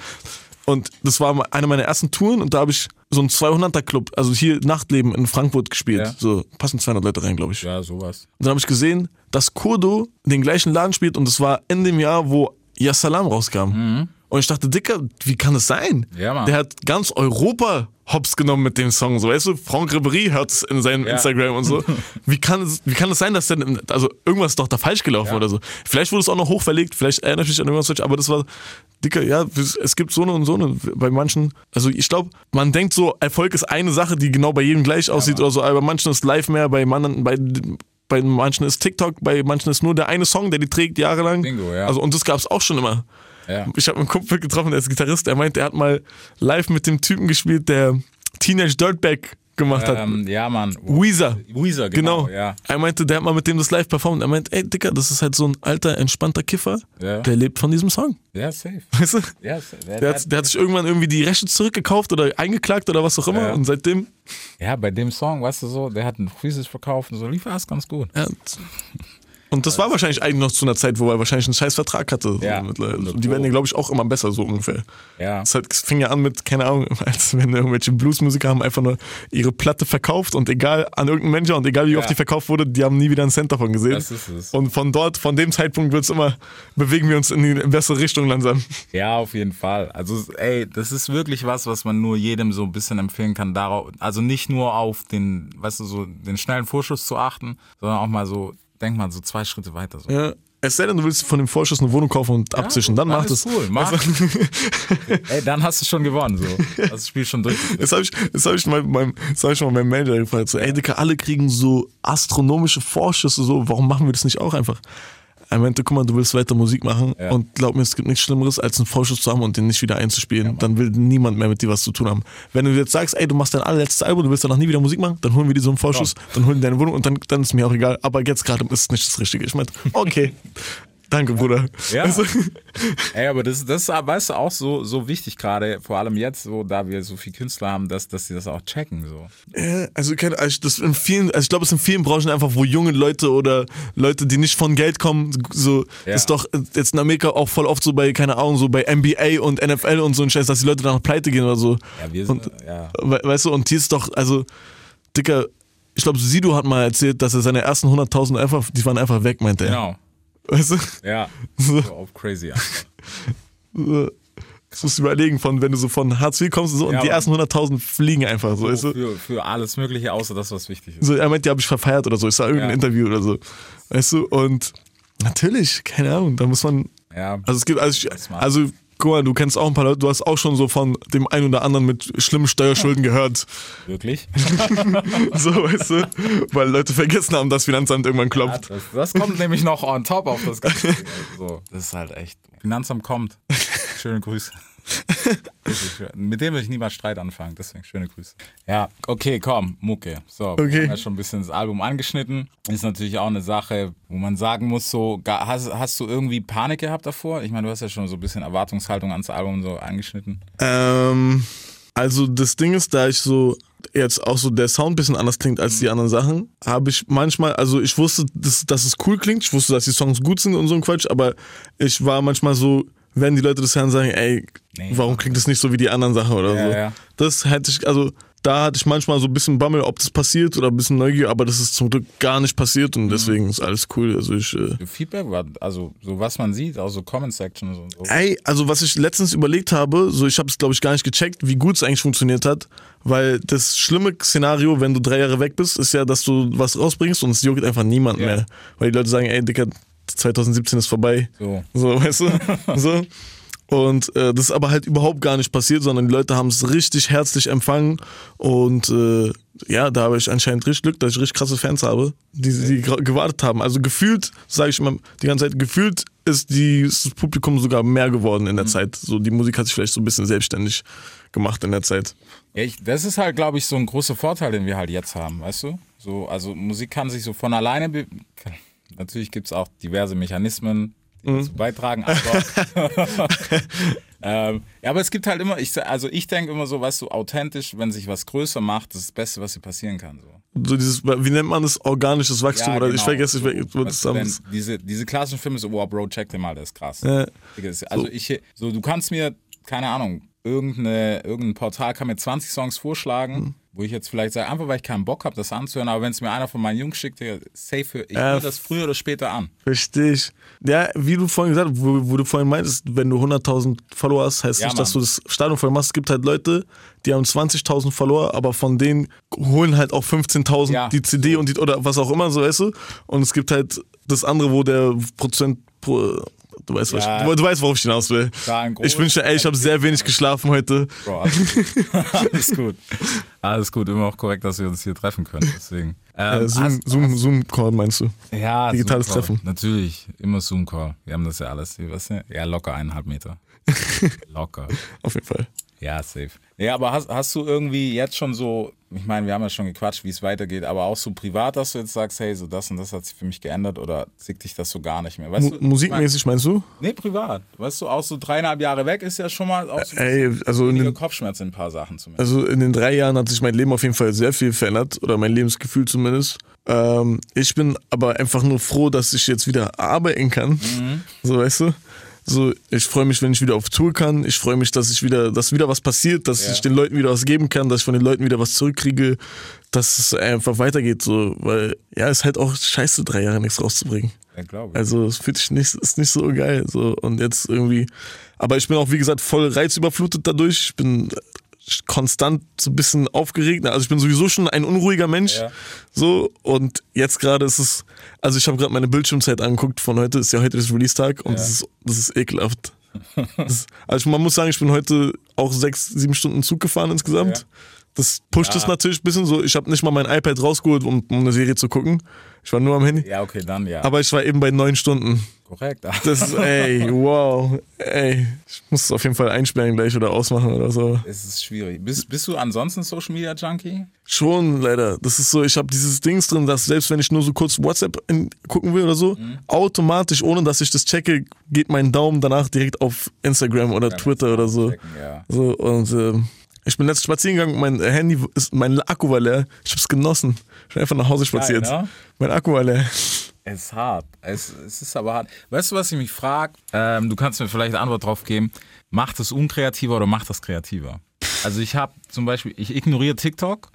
Und das war eine meiner ersten Touren und da habe ich so einen 200er-Club, also hier Nachtleben in Frankfurt gespielt. Ja. So passen 200 Leute rein, glaube ich. Ja, sowas. Und dann habe ich gesehen, dass Kurdo den gleichen Laden spielt und das war in dem Jahr, wo Yassalam rauskam. Und ich dachte, Dicker, wie kann das sein? Mhm. Ja, Mann. Der hat ganz Europa hops genommen mit dem Song. So, weißt du, Franck Ribéry hört es in seinem Ja. Instagram und so. Wie kann, es, wie kann es sein, dass der, also irgendwas ist doch da falsch gelaufen Ja. oder so. Vielleicht wurde es auch noch hochverlegt, vielleicht erinnere ich mich an irgendwas, aber das war, Dicker, ja, es gibt so eine und so eine bei manchen. Also ich glaube, man denkt so, Erfolg ist eine Sache, die genau bei jedem gleich aussieht oder so, aber bei manchen ist live mehr, bei anderen, bei bei manchen ist TikTok, bei manchen ist nur der eine Song, der die trägt jahrelang. Bingo, ja. Also und das gab es auch schon immer. Ja. Ich habe einen Kumpel getroffen, der ist Gitarrist, der meint, er hat mal live mit dem Typen gespielt, der Teenage Dirtbag gemacht hat. Ähm, ja, Mann. Weezer. Weezer, genau. Genau. Ja. Er meinte, der hat mal mit dem das live performt. Er meint, ey Dicker, das ist halt so ein alter, entspannter Kiffer, Ja. der lebt von diesem Song. ja, safe. Weißt du? Ja, safe. Der, Der hat, der hat sich irgendwann irgendwie die Rechte zurückgekauft oder eingeklagt oder was auch immer. Ja. Und seitdem, ja, bei dem Song, weißt du so, der hat einen Freezes verkauft und so lief erst ganz gut. ja, Und das war wahrscheinlich eigentlich noch zu einer Zeit, wo er wahrscheinlich einen scheiß Vertrag hatte. So Ja, hundert Und die werden ja, glaube ich, auch immer besser, so ungefähr. Ja. Es es fing ja an mit, keine Ahnung, als wenn irgendwelche Bluesmusiker haben einfach nur ihre Platte verkauft und egal an irgendeinen Manager und egal wie oft Ja. die verkauft wurde, die haben nie wieder einen Cent davon gesehen. Das ist es. Und von dort, von dem Zeitpunkt wird es immer, bewegen wir uns in die bessere Richtung langsam. Ja, auf jeden Fall. Also, ey, das ist wirklich was, was man nur jedem so ein bisschen empfehlen kann. Darauf, also nicht nur auf den, weißt du, so den schnellen Vorschuss zu achten, sondern auch mal so, denk mal so zwei Schritte weiter. So. Ja. Es sei denn, du willst von dem Vorschuss eine Wohnung kaufen und abzischen, dann, mach ist das. Cool. Mach. ey, dann hast du schon gewonnen. So. Das Spiel schon durch. Das habe ich, das hab ich, das hab ich mal meinem Manager gefragt. So, ey, Dicker, alle kriegen so astronomische Vorschüsse. So, warum machen wir das nicht auch einfach? Er meinte, guck mal, du willst weiter Musik machen Ja. und glaub mir, es gibt nichts Schlimmeres, als einen Vorschuss zu haben und den nicht wieder einzuspielen. dann will niemand mehr mit dir was zu tun haben. Wenn du jetzt sagst, ey, du machst dein allerletztes Album, du willst danach nie wieder Musik machen, dann holen wir dir so einen Vorschuss, dann holen wir deine Wohnung und dann, dann ist mir auch egal. Aber jetzt gerade ist es nicht das Richtige. Ich meinte, okay. Danke, Bruder. Ja. Also, Ey, aber das, das ist, weißt du, auch so, so wichtig gerade, vor allem jetzt, so, da wir so viele Künstler haben, dass, dass sie das auch checken. So. Ja, also, also das in vielen, also ich glaube, es sind in vielen Branchen einfach, wo junge Leute oder Leute, die nicht von Geld kommen, so Ja. ist doch jetzt in Amerika auch voll oft so bei, keine Ahnung, so bei NBA und NFL und so ein Scheiß, dass die Leute dann noch pleite gehen oder so. Ja, wir sind, Und- ja. We weißt du, und hier ist doch, also, Dicker, ich glaube, Sido hat mal erzählt, dass er seine ersten 100.000 einfach, die waren einfach weg, meinte er. Genau. Weißt du? Ja. So. So auf crazy. einfach. So. Das musst du überlegen, von, wenn du so von Hartz IV kommst und so, und Ja, die aber- ersten 100.000 fliegen einfach so, weißt du? Für, für alles Mögliche, außer das, was wichtig ist. So, er meint, die habe ich verfeiert oder so. Ich sah irgendein Ja. Interview oder so. Weißt du? Und natürlich, keine Ahnung, da muss man. Ja. Also es gibt, also, ich, also guck mal, du kennst auch ein paar Leute, du hast auch schon so von dem einen oder anderen mit schlimmen Steuerschulden gehört. Wirklich? So, weißt du? Weil Leute vergessen haben, dass Finanzamt irgendwann Ja, klopft. das, das kommt nämlich noch on top auf das Ganze. Also, das ist halt echt. Finanzamt kommt. Schöne Grüße. Mit dem will ich niemals Streit anfangen, deswegen schöne Grüße. Ja, okay, komm, Mucke. So, wir Okay. haben ja schon ein bisschen das Album angeschnitten. Ist natürlich auch eine Sache, wo man sagen muss, so, hast, hast du irgendwie Panik gehabt davor? Ich meine, du hast ja schon so ein bisschen Erwartungshaltung ans Album so angeschnitten. Ähm, also das Ding ist, da ich so jetzt auch so der Sound ein bisschen anders klingt als die anderen Sachen, habe ich manchmal, also ich wusste, dass, dass es cool klingt, ich wusste, dass die Songs gut sind und so ein Quatsch, aber ich war manchmal so, wenn die Leute das hören, sagen, ey, Nee. warum klingt das nicht so wie die anderen Sachen oder Ja, so. ja. Das hätte ich, also da hatte ich manchmal so ein bisschen Bammel, ob das passiert oder ein bisschen Neugier, aber das ist zum Glück gar nicht passiert Mhm. und deswegen ist alles cool. Also ich, äh, Feedback war, also so was man sieht, auch so Comment-Sections und so. Ey, also was ich letztens überlegt habe, so ich habe es glaube ich gar nicht gecheckt, wie gut es eigentlich funktioniert hat, weil das schlimme Szenario, wenn du drei Jahre weg bist, ist ja, dass du was rausbringst und es juckt einfach niemand Ja. mehr, weil die Leute sagen, ey Dicker, 2017 ist vorbei, So. so weißt du, so. Und äh, das ist aber halt überhaupt gar nicht passiert, sondern die Leute haben es richtig herzlich empfangen und äh, ja, da habe ich anscheinend richtig Glück, dass ich richtig krasse Fans habe, die, die gewartet haben. Also gefühlt, sage ich immer die ganze Zeit, gefühlt ist die, ist das Publikum sogar mehr geworden in der Zeit. So die Musik hat sich vielleicht so ein bisschen selbstständig gemacht in der Zeit. Ja, ich, das ist halt, glaube ich, so ein großer Vorteil, den wir halt jetzt haben, weißt du? So, also Musik kann sich so von alleine. Natürlich gibt es auch diverse Mechanismen, die Mhm. dazu beitragen, aber. ähm, ja, aber es gibt halt immer, ich, also ich denke immer so, weißt du, authentisch, wenn sich was größer macht, das ist das Beste, was dir passieren kann. So. So dieses, wie nennt man das, organisches Wachstum oder ich genau. vergesse, ich So, vergesse, weißt du, diese, diese klassischen Filme so, wow, Bro, check den mal, der ist krass. Ja. Also ich, so, du kannst mir, keine Ahnung, irgendeine, irgendein Portal kann mir 20 Songs vorschlagen, Hm. Wo ich jetzt vielleicht sage, einfach weil ich keinen Bock habe, das anzuhören, aber wenn es mir einer von meinen Jungs schickt, safe, ich Ja, höre das früher oder später an. Verstehe ich. Ja, wie du vorhin gesagt hast, wo, wo du vorhin meintest, wenn du 100.000 Follower hast, heißt Ja, nicht, dass du Mann. das Stadion voll machst. Es gibt halt Leute, die haben 20.000 Follower, aber von denen holen halt auch 15.000 Ja, die CD und die, oder was auch immer, so weißt du. Und es gibt halt das andere, wo der Prozent pro, du weißt, Ja. ich, du, du weißt, worauf ich hinaus will. Ja, Ich wünsche, ey, ich habe sehr wenig geschlafen heute. Bro, alles gut. alles gut. Alles gut, immer auch korrekt, dass wir uns hier treffen können. Deswegen. Ähm, Äh, Zoom, hast- Zoom, Zoom Call meinst du? Ja, Digitales. Treffen. Natürlich, immer Zoom-Call. Wir haben das ja alles. Was, ja, locker eineinhalb Meter. locker. Auf jeden Fall. Ja, safe. Ja, aber hast, hast du irgendwie jetzt schon so, ich meine, wir haben ja schon gequatscht, wie es weitergeht, aber auch so privat, dass du jetzt sagst, hey, so das und das hat sich für mich geändert oder zickt dich das so gar nicht mehr? Weißt du, musikmäßig meinst du? Nee, privat. Weißt du, auch so dreieinhalb Jahre weg ist ja schon mal auch so Ey, also in den, Kopfschmerzen in ein paar Sachen zumindest. also in den drei Jahren hat sich mein Leben auf jeden Fall sehr viel verändert oder mein Lebensgefühl zumindest. Ähm, ich bin aber einfach nur froh, dass ich jetzt wieder arbeiten kann. Mhm. So, weißt du? So, ich freue mich, wenn ich wieder auf Tour kann. Ich freue mich, dass ich wieder, dass wieder was passiert, dass Ja. ich den Leuten wieder was geben kann, dass ich von den Leuten wieder was zurückkriege, dass es einfach weitergeht. So, weil ja, es ist halt auch scheiße, drei Jahre nichts rauszubringen. ja, glaube ich. Also es fühlt sich nicht, ist nicht so geil. So. Und jetzt irgendwie. Aber ich bin auch, wie gesagt, voll reizüberflutet dadurch. Ich bin konstant so ein bisschen aufgeregt. Also ich bin sowieso schon ein unruhiger Mensch. Ja. So. Und jetzt gerade ist es. Also ich habe gerade meine Bildschirmzeit angeguckt von heute. Ist ja heute das Release-Tag und Ja. das, ist, das ist ekelhaft. das, also man muss sagen, ich bin heute auch sechs, sieben Stunden Zug gefahren insgesamt. Ja. Das pusht es natürlich ein bisschen so. Ich habe nicht mal mein iPad rausgeholt, um, um eine Serie zu gucken. Ich war nur am Handy. ja, okay, dann ja. Aber ich war eben bei neun Stunden. Korrekt. Das ist, ey, wow. Ey, ich muss es auf jeden Fall einsperren gleich oder ausmachen oder so. es ist schwierig. Bist, bist du ansonsten Social Media Junkie? Schon, leider. Das ist so, ich habe dieses Dings drin, dass selbst wenn ich nur so kurz WhatsApp in, gucken will oder so, automatisch, ohne dass ich das checke, geht mein Daumen danach direkt auf Instagram oder Twitter oder so. Checken, ja. So, und ähm, ich bin letztens spazieren gegangen, mein Handy ist, mein Akku war leer. Ich hab's genossen. Ich bin einfach nach Hause spaziert. ne? Mein Akku war leer. Es ist hart. Es, es ist aber hart. Weißt du, was ich mich frage? Ähm, du kannst mir vielleicht eine Antwort drauf geben. Macht es unkreativer oder macht das kreativer? Also ich habe zum Beispiel, ich ignoriere TikTok,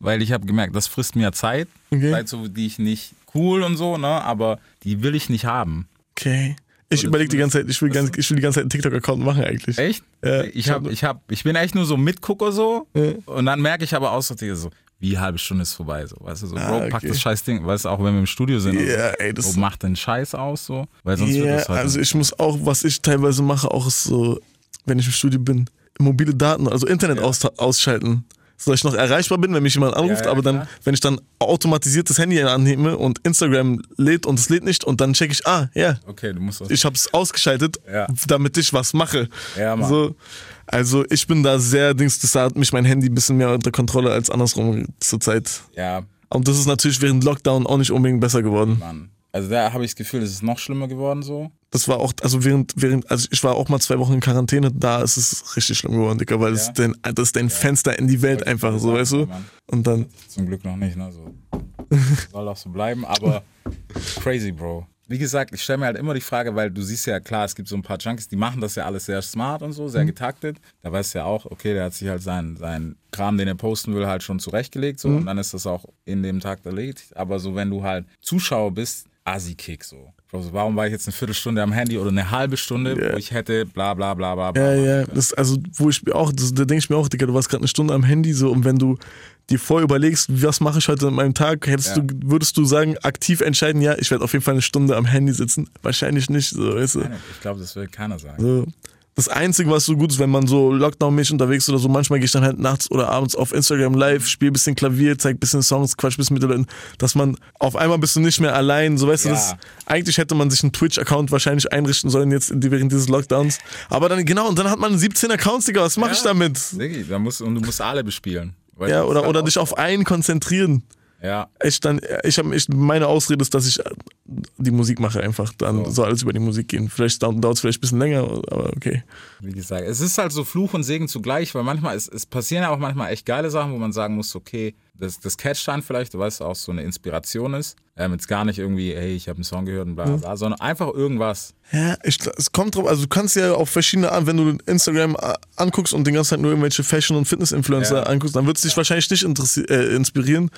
weil ich habe gemerkt, das frisst mir Zeit. Okay. Zeit, so, die ich nicht cool und so, ne? Aber die will ich nicht haben. Okay. Ich Oder überlege die ganze Zeit, ich will, ganz, ich will die ganze Zeit einen TikTok-Account machen eigentlich. Echt? Ja, ich, hab, ich, hab, ich bin echt nur so Mitgucker so. Ja. Und dann merke ich aber Digga, so, wie halbe Stunde ist vorbei. So, weißt du, so, Ah, Bro, pack okay. das scheiß Ding, weißt du, auch wenn wir im Studio sind. und Ja, so, ey, das- Bro, mach den Scheiß aus, so. Weil sonst wird Ja, das halt. also ich muss auch, was ich teilweise mache, auch ist so, wenn ich im Studio bin, mobile Daten, also Internet aus, ausschalten. Dass ich noch erreichbar bin, wenn mich jemand anruft, Ja, ja, aber dann, klar. wenn ich dann automatisiert das Handy annehme und Instagram lädt und es lädt nicht und dann checke ich, ah, ja, okay, du musst was. ich habe es ausgeschaltet, Ja. damit ich was mache. Ja, Mann. So, also ich bin da sehr, Dings, das hat mich mein Handy ein bisschen mehr unter Kontrolle als andersrum zurzeit. ja, Und das ist natürlich während Lockdown auch nicht unbedingt besser geworden. Mann. Also da habe ich das Gefühl, es ist noch schlimmer geworden so. Das war auch, also während, während, also ich war auch mal zwei Wochen in Quarantäne, da ist es richtig schlimm geworden, Dicker, weil das, Ja. ist dein, das ist dein Fenster in die Welt Wollte einfach, so, weißt du? Mann. Und dann, Zum Glück noch nicht, ne? So. Soll auch so bleiben, aber crazy, Bro. Wie gesagt, ich stelle mir halt immer die Frage, weil du siehst ja klar, es gibt so ein paar Junkies, die machen das ja alles sehr smart und so, sehr getaktet. Da weißt du ja auch, okay, der hat sich halt seinen, seinen Kram, den er posten will, halt schon zurechtgelegt so und dann ist das auch in dem Tag erledigt. Aber so, wenn du halt Zuschauer bist, Assi-Kick so. Bro, so, Warum war ich jetzt eine Viertelstunde am Handy oder eine halbe Stunde, Ja. wo ich hätte bla bla bla bla bla. ja, ja, das, also, wo ich mir auch, das, da denke ich mir auch, Dicker, du warst gerade eine Stunde am Handy, so, und wenn du dir vorher überlegst, was mache ich heute an meinem Tag, hättest Ja. du, würdest du sagen, aktiv entscheiden, ja, ich werde auf jeden Fall eine Stunde am Handy sitzen? Wahrscheinlich nicht, so, weißt du? Ich glaube, das will keiner sagen. So. Das Einzige, was so gut ist, wenn man so Lockdown-mäßig unterwegs ist oder so, manchmal gehe ich dann halt nachts oder abends auf Instagram live, spiele ein bisschen Klavier, zeig ein bisschen Songs, quatsch ein bisschen mit den Leuten, dass man auf einmal bist du nicht mehr allein, so weißt du, Ja. das, eigentlich hätte man sich einen Twitch-Account wahrscheinlich einrichten sollen jetzt während dieses Lockdowns. Aber dann, genau, und dann hat man 17 Accounts, Digga, was mache ich damit? Diggi, da musst, und du musst alle bespielen. Ja, oder, oder dich auf einen konzentrieren. Ja, Ich dann, ich habe, ich, meine Ausrede ist, dass ich die Musik mache einfach, dann So. soll alles über die Musik gehen. Vielleicht dauert es vielleicht ein bisschen länger, aber okay. wie gesagt, es ist halt so Fluch und Segen zugleich, weil manchmal, es, es passieren ja auch manchmal echt geile Sachen, wo man sagen muss, okay, das, das catcht dann vielleicht, du weißt, auch so eine Inspiration ist. Ähm, jetzt gar nicht irgendwie, hey, ich habe einen Song gehört und bla bla, bla, sondern einfach irgendwas. Ja, ich, es kommt drauf, also du kannst ja auf verschiedene Art, wenn du Instagram äh, anguckst und den ganzen Tag nur irgendwelche Fashion- und Fitness-Influencer Ja. anguckst, dann wird es dich wahrscheinlich nicht äh, inspirieren,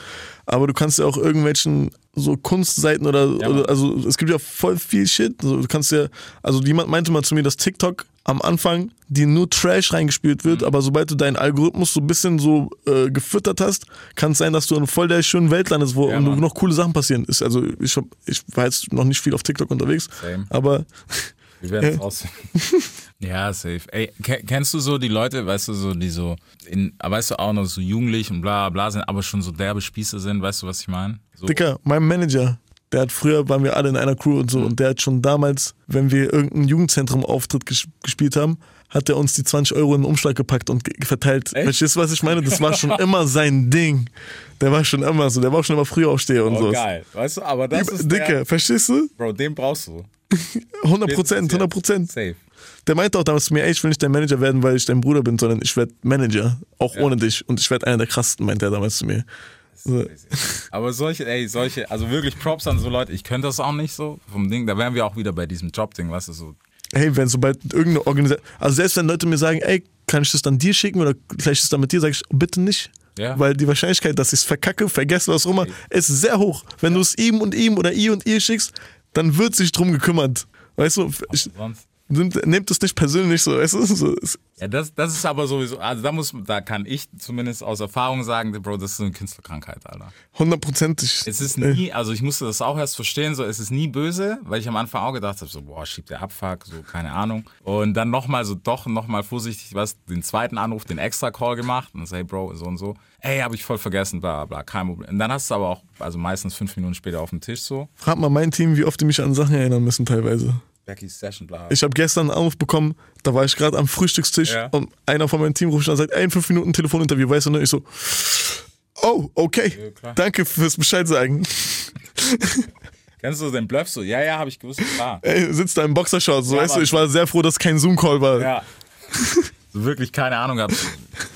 aber du kannst ja auch irgendwelchen so Kunstseiten oder, Ja, oder also es gibt ja voll viel Shit, also du kannst ja, also jemand meinte mal zu mir, dass TikTok am Anfang dir nur Trash reingespielt wird, Mhm. aber sobald du deinen Algorithmus so ein bisschen so äh, gefüttert hast, kann es sein, dass du in voll der schönen Welt landest, wo Ja, noch coole Sachen passieren. Ist also ich, hab, ich war jetzt noch nicht viel auf TikTok unterwegs, Same. aber Wir werden es aussehen. ja, safe. Ey, ke- kennst du so die Leute, weißt du, so, die so, in, weißt du, auch noch so jugendlich und bla bla sind, aber schon so derbe Spieße sind, weißt du, was ich meine? So, Dicker, mein Manager, der hat früher, waren wir alle in einer Crew und so, und der hat schon damals, wenn wir irgendeinen Jugendzentrum-Auftritt ges gespielt haben, hat er uns die 20 Euro in den Umschlag gepackt und verteilt. Verstehst du, was ich meine? Das war schon immer sein Ding. Der war schon immer so, der war auch schon immer früher aufsteher und Oh, so. geil. Weißt du, aber das ist Dicke, der, verstehst du? Bro, den brauchst du. 100 Prozent, 100 Prozent. Safe. Der meinte auch damals zu mir, ey, ich will nicht dein Manager werden, weil ich dein Bruder bin, sondern ich werde Manager, auch ohne dich. Und ich werde einer der krassesten, meinte er damals zu mir. So. Aber solche, ey, solche, also wirklich Props an so Leute, ich könnte das auch nicht so vom Ding, da wären wir auch wieder bei diesem Job-Ding, weißt du, so. Hey, wenn sobald irgendeine Organisation, also selbst wenn Leute mir sagen, ey, kann ich das dann dir schicken oder gleich das dann mit dir, sage ich, bitte nicht. Ja. Weil die Wahrscheinlichkeit, dass ich es verkacke, vergesse, was auch immer, ist sehr hoch. Wenn du es ihm und ihm oder ihr und ihr schickst, dann wird sich drum gekümmert. Weißt du, ich, Nimmt, nehmt es nicht persönlich so, weißt du? So, es- Ja, das, das ist aber sowieso, also da muss, da kann ich zumindest aus Erfahrung sagen, Bro, das ist so eine Künstlerkrankheit, Alter. Hundertprozentig. Es ist nie, also ich musste das auch erst verstehen, so es ist nie böse, weil ich am Anfang auch gedacht habe, so boah, schiebt der Abfuck, so keine Ahnung. Und dann nochmal so doch nochmal vorsichtig, was, den zweiten Anruf, den extra Call gemacht und so, hey Bro, so und so. Ey, habe ich voll vergessen, bla bla, kein Problem. Und dann hast du aber auch, also meistens fünf Minuten später auf dem Tisch so, Frag mal mein Team, wie oft die mich an Sachen erinnern müssen teilweise. Becky's Session, bla. Ich habe gestern einen Anruf bekommen, da war ich gerade am Frühstückstisch Ja. und einer von meinem Team ruft an und sagt, ey, in fünf Minuten Telefoninterview, weißt du, ne? Ich so, oh, okay, klar. danke fürs Bescheid sagen. Kennst du den Bluff so? Ja, ja, habe ich gewusst, klar. Ey, sitzt da im Boxershorts, so, Ja, weißt du, ich war sehr froh, dass es kein Zoom-Call war. Ja. so wirklich keine Ahnung gehabt.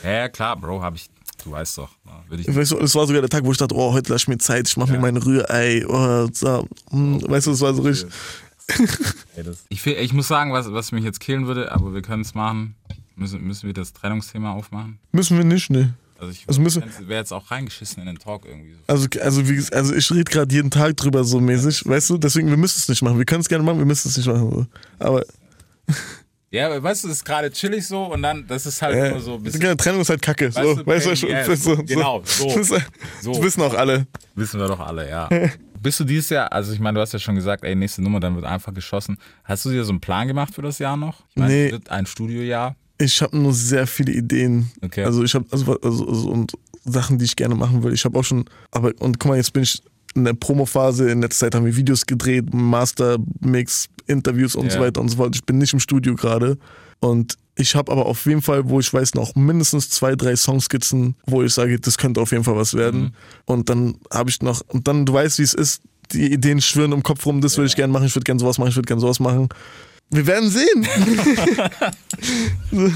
Ja, klar, Bro, habe ich, du weißt doch. Ja, Würde ich Weißt du, es war sogar der Tag, wo ich dachte, oh, heute lass ich mir Zeit, ich mache mir meine Rührei. Oh, so, hm, weißt du, es war so richtig. Ich, will- ich muss sagen, was, was mich jetzt killen würde, aber wir können es machen. Müssen, müssen wir das Trennungsthema aufmachen? Müssen wir nicht, ne? Also ich Also müssen- wäre jetzt auch reingeschissen in den Talk irgendwie. So. Also, also, wie, also ich rede gerade jeden Tag drüber so mäßig, weißt du, deswegen, wir müssen es nicht machen. Wir können es gerne machen, wir müssen es nicht machen. Aber Ja, aber weißt du, das ist gerade chillig so und dann, das ist halt äh, nur so ein bisschen. die Trennung ist halt kacke. Weißt so, du, weißt du, weißt ja, so, genau, so. Das, So. das wissen auch alle. Wissen wir doch alle, ja. Bist du dieses Jahr, also ich meine, du hast ja schon gesagt, ey, nächste Nummer, dann wird einfach geschossen. Hast du dir so einen Plan gemacht für das Jahr noch? Ich meine, Nee. es wird ein Studiojahr. Ich habe nur sehr viele Ideen. Okay. Also ich habe also, also, also und Sachen, die ich gerne machen will. Ich habe auch schon, aber und guck mal, jetzt bin ich in der Promophase. In letzter Zeit haben wir Videos gedreht, Master Mix, Interviews und Ja. so weiter und so fort. Ich bin nicht im Studio gerade und ich habe aber auf jeden Fall, wo ich weiß, noch mindestens zwei, drei Songskizzen, wo ich sage, das könnte auf jeden Fall was werden. Mhm. Und dann habe ich noch, und dann, du weißt, wie es ist, die Ideen schwirren im Kopf rum, das würde ich gerne machen, ich würde gerne sowas machen, ich würde gerne sowas machen. Wir werden sehen.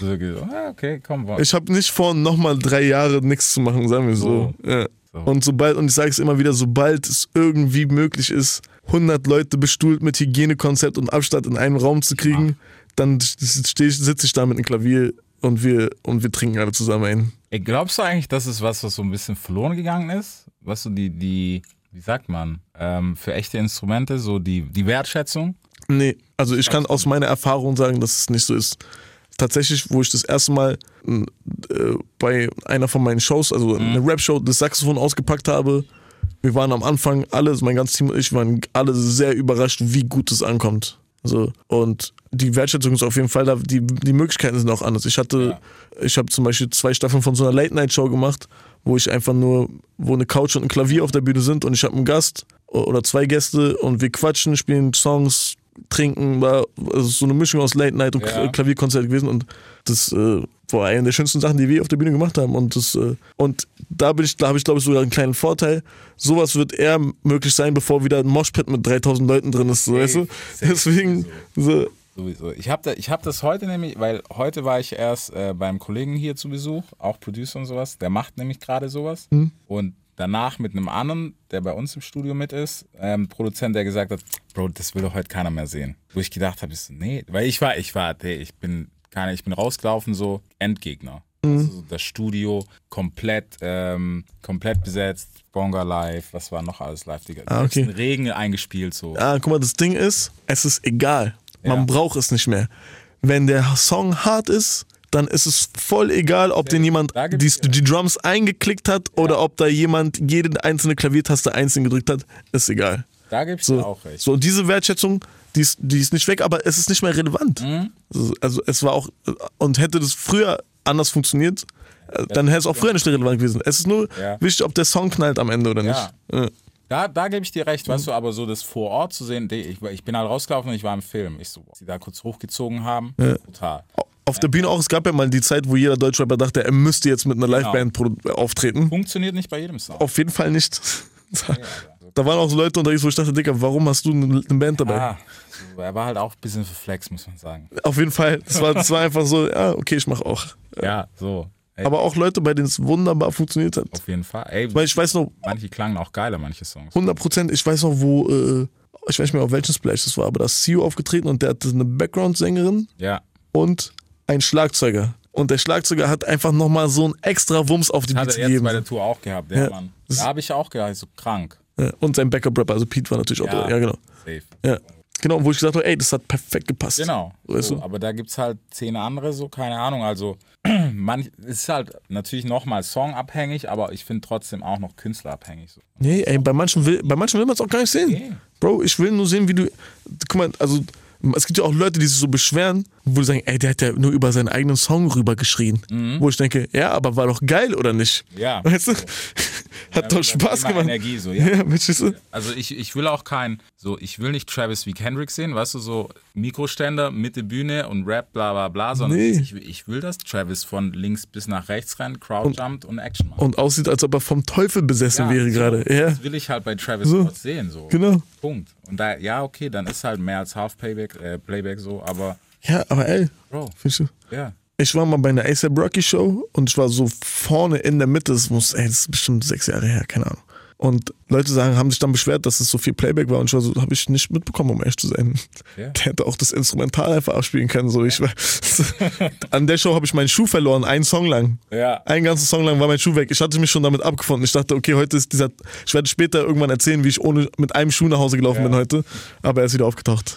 So ah, okay, komm, wa- Ich habe nicht vor, nochmal drei Jahre nichts zu machen, sagen wir so. Ja. So. Und sobald, und ich sage es immer wieder, sobald es irgendwie möglich ist, 100 Leute bestuhlt mit Hygienekonzept und Abstand in einen Raum zu kriegen, dann sitze ich da mit einem Klavier und wir, und wir trinken alle zusammen ein. Ey, glaubst du eigentlich, das ist was, was so ein bisschen verloren gegangen ist? Was so die, die, wie sagt man, ähm, für echte Instrumente, so die, die Wertschätzung? Nee, also ich kann aus meiner Erfahrung sagen, dass es nicht so ist. Tatsächlich, wo ich das erste Mal äh, bei einer von meinen Shows, also eine Rap-Show, das Saxophon ausgepackt habe, wir waren am Anfang alle, mein ganzes Team und ich waren alle sehr überrascht, wie gut es ankommt. Also, und die Wertschätzung ist auf jeden Fall da, die, die Möglichkeiten sind auch anders. Ich hatte, ich habe zum Beispiel zwei Staffeln von so einer Late-Night-Show gemacht, wo ich einfach nur, wo eine Couch und ein Klavier auf der Bühne sind und ich habe einen Gast oder zwei Gäste und wir quatschen, spielen Songs, trinken, war also so eine Mischung aus Late Night und Ja. Klavierkonzert gewesen und das äh, war eine der schönsten Sachen, die wir auf der Bühne gemacht haben und das äh, und da bin ich, da habe ich glaube ich sogar einen kleinen Vorteil. Sowas wird eher möglich sein, bevor wieder ein Moshpit mit 3000 Leuten drin ist, so, weißt du? Deswegen so, Sowieso. Ich habe da, ich hab das heute nämlich, weil heute war ich erst äh, beim Kollegen hier zu Besuch, auch Producer und sowas. Der macht nämlich gerade sowas. Und danach mit einem anderen, der bei uns im Studio mit ist, ähm, Produzent, der gesagt hat, Bro, das will doch heute keiner mehr sehen. Wo ich gedacht habe, so, nee, weil ich war, ich war, hey, ich bin keine, ich bin rausgelaufen so Endgegner. Also so das Studio komplett, ähm, komplett besetzt, Bonga live, was war noch alles live, Digga. Ah, okay. Regen eingespielt so. ah, guck mal, das Ding ist, es ist egal. Man Ja. braucht es nicht mehr. Wenn der Song hart ist, dann ist es voll egal, ob den jemand die, gibt's- die Drums eingeklickt hat oder ob da jemand jede einzelne Klaviertaste einzeln gedrückt hat, ist egal. Da gibst du So, auch recht. so und diese Wertschätzung, die ist, die ist nicht weg, aber es ist nicht mehr relevant. Mhm. Also, es war auch, und hätte das früher anders funktioniert, äh, dann hätte es auch früher nicht relevant gewesen. Es ist nur Ja. wichtig, ob der Song knallt am Ende oder nicht. Ja. Ja. Da, da gebe ich dir recht, weißt du, aber so das vor Ort zu sehen, ich, ich bin halt rausgelaufen und ich war im Film. Ich so, boah, die da kurz hochgezogen haben, brutal. Auf der Bühne auch, es gab ja mal die Zeit, wo jeder Deutschrapper dachte, er müsste jetzt mit einer Liveband produ- auftreten. Funktioniert nicht bei jedem Song. Auf jeden Fall nicht. Da, da waren auch so Leute unterwegs, wo ich dachte, Digga, warum hast du eine Band dabei? Ah, er war halt auch ein bisschen für Flex, muss man sagen. Auf jeden Fall. Das war, das war einfach so, ja, okay, ich mache auch. Ja, so. Ey, Aber auch Leute, bei denen es wunderbar funktioniert hat. auf jeden Fall. Ey, Weil ich weiß noch, manche klangen auch geiler, manche Songs. 100 Prozent, ich weiß noch, wo, äh, ich weiß nicht mehr, auf welchem Splash das war, aber da ist CEO aufgetreten und der hatte eine Background-Sängerin Ja. und ein Schlagzeuger. Und der Schlagzeuger hat einfach nochmal so einen extra Wumms auf die Hat Beats er jetzt gegeben. bei der Tour auch gehabt, ja, Ja. Mann. Da habe ich auch gedacht, so krank. Ja, und sein Backup-Rapper, also Pete war natürlich auch da. Ja, genau. Safe. Ja. Genau, wo ich gesagt habe, ey, das hat perfekt gepasst. Genau. Weißt so, du? Aber da gibt es halt zehn andere, so, keine Ahnung. Also, manch, es ist halt natürlich nochmal songabhängig, aber ich finde trotzdem auch noch künstlerabhängig. So. Nee, ey, bei manchen will, bei manchen will man es auch gar nicht sehen. Nee. Bro, ich will nur sehen, wie du. Guck mal, also es gibt ja auch Leute, die sich so beschweren, wo die sagen, ey, der hat ja nur über seinen eigenen Song rübergeschrien. Wo ich denke, ja, aber war doch geil, oder nicht? Mhm. Ja. Weißt du? Hat doch Spaß gemacht. Energie, so, ja. ja? Also ich, ich will auch kein, so ich will nicht Travis wie Kendrick sehen, weißt du, so Mikroständer, Mitte Bühne und Rap, bla bla bla, sondern Nee. ich, ich will, dass Travis von links bis nach rechts rennt, Crowdjumpt und, Action macht. Und aussieht, als ob er vom Teufel besessen Ja, wäre so. gerade. Das will ich halt bei Travis So. Sehen, so. genau. Punkt. Und da, ja, okay, dann ist halt mehr als Half Playback, äh, Playback so, aber Ja, aber ey, Bro, findest du? ja. Ich war mal bei einer ASAP Rocky Show und ich war so vorne in der Mitte. Es muss, ey, das ist bestimmt sechs Jahre her, keine Ahnung. Und Leute sagen, haben sich dann beschwert, dass es so viel Playback war und ich war so, habe ich nicht mitbekommen, um ehrlich zu sein. Ja. Der hätte auch das Instrumental einfach abspielen können. So, ich war, an der Show habe ich meinen Schuh verloren, einen Song lang. Ja. Einen ganzen Song lang war mein Schuh weg. Ich hatte mich schon damit abgefunden. Ich dachte, okay, heute ist dieser. Ich werde später irgendwann erzählen, wie ich ohne mit einem Schuh nach Hause gelaufen bin heute. Aber er ist wieder aufgetaucht.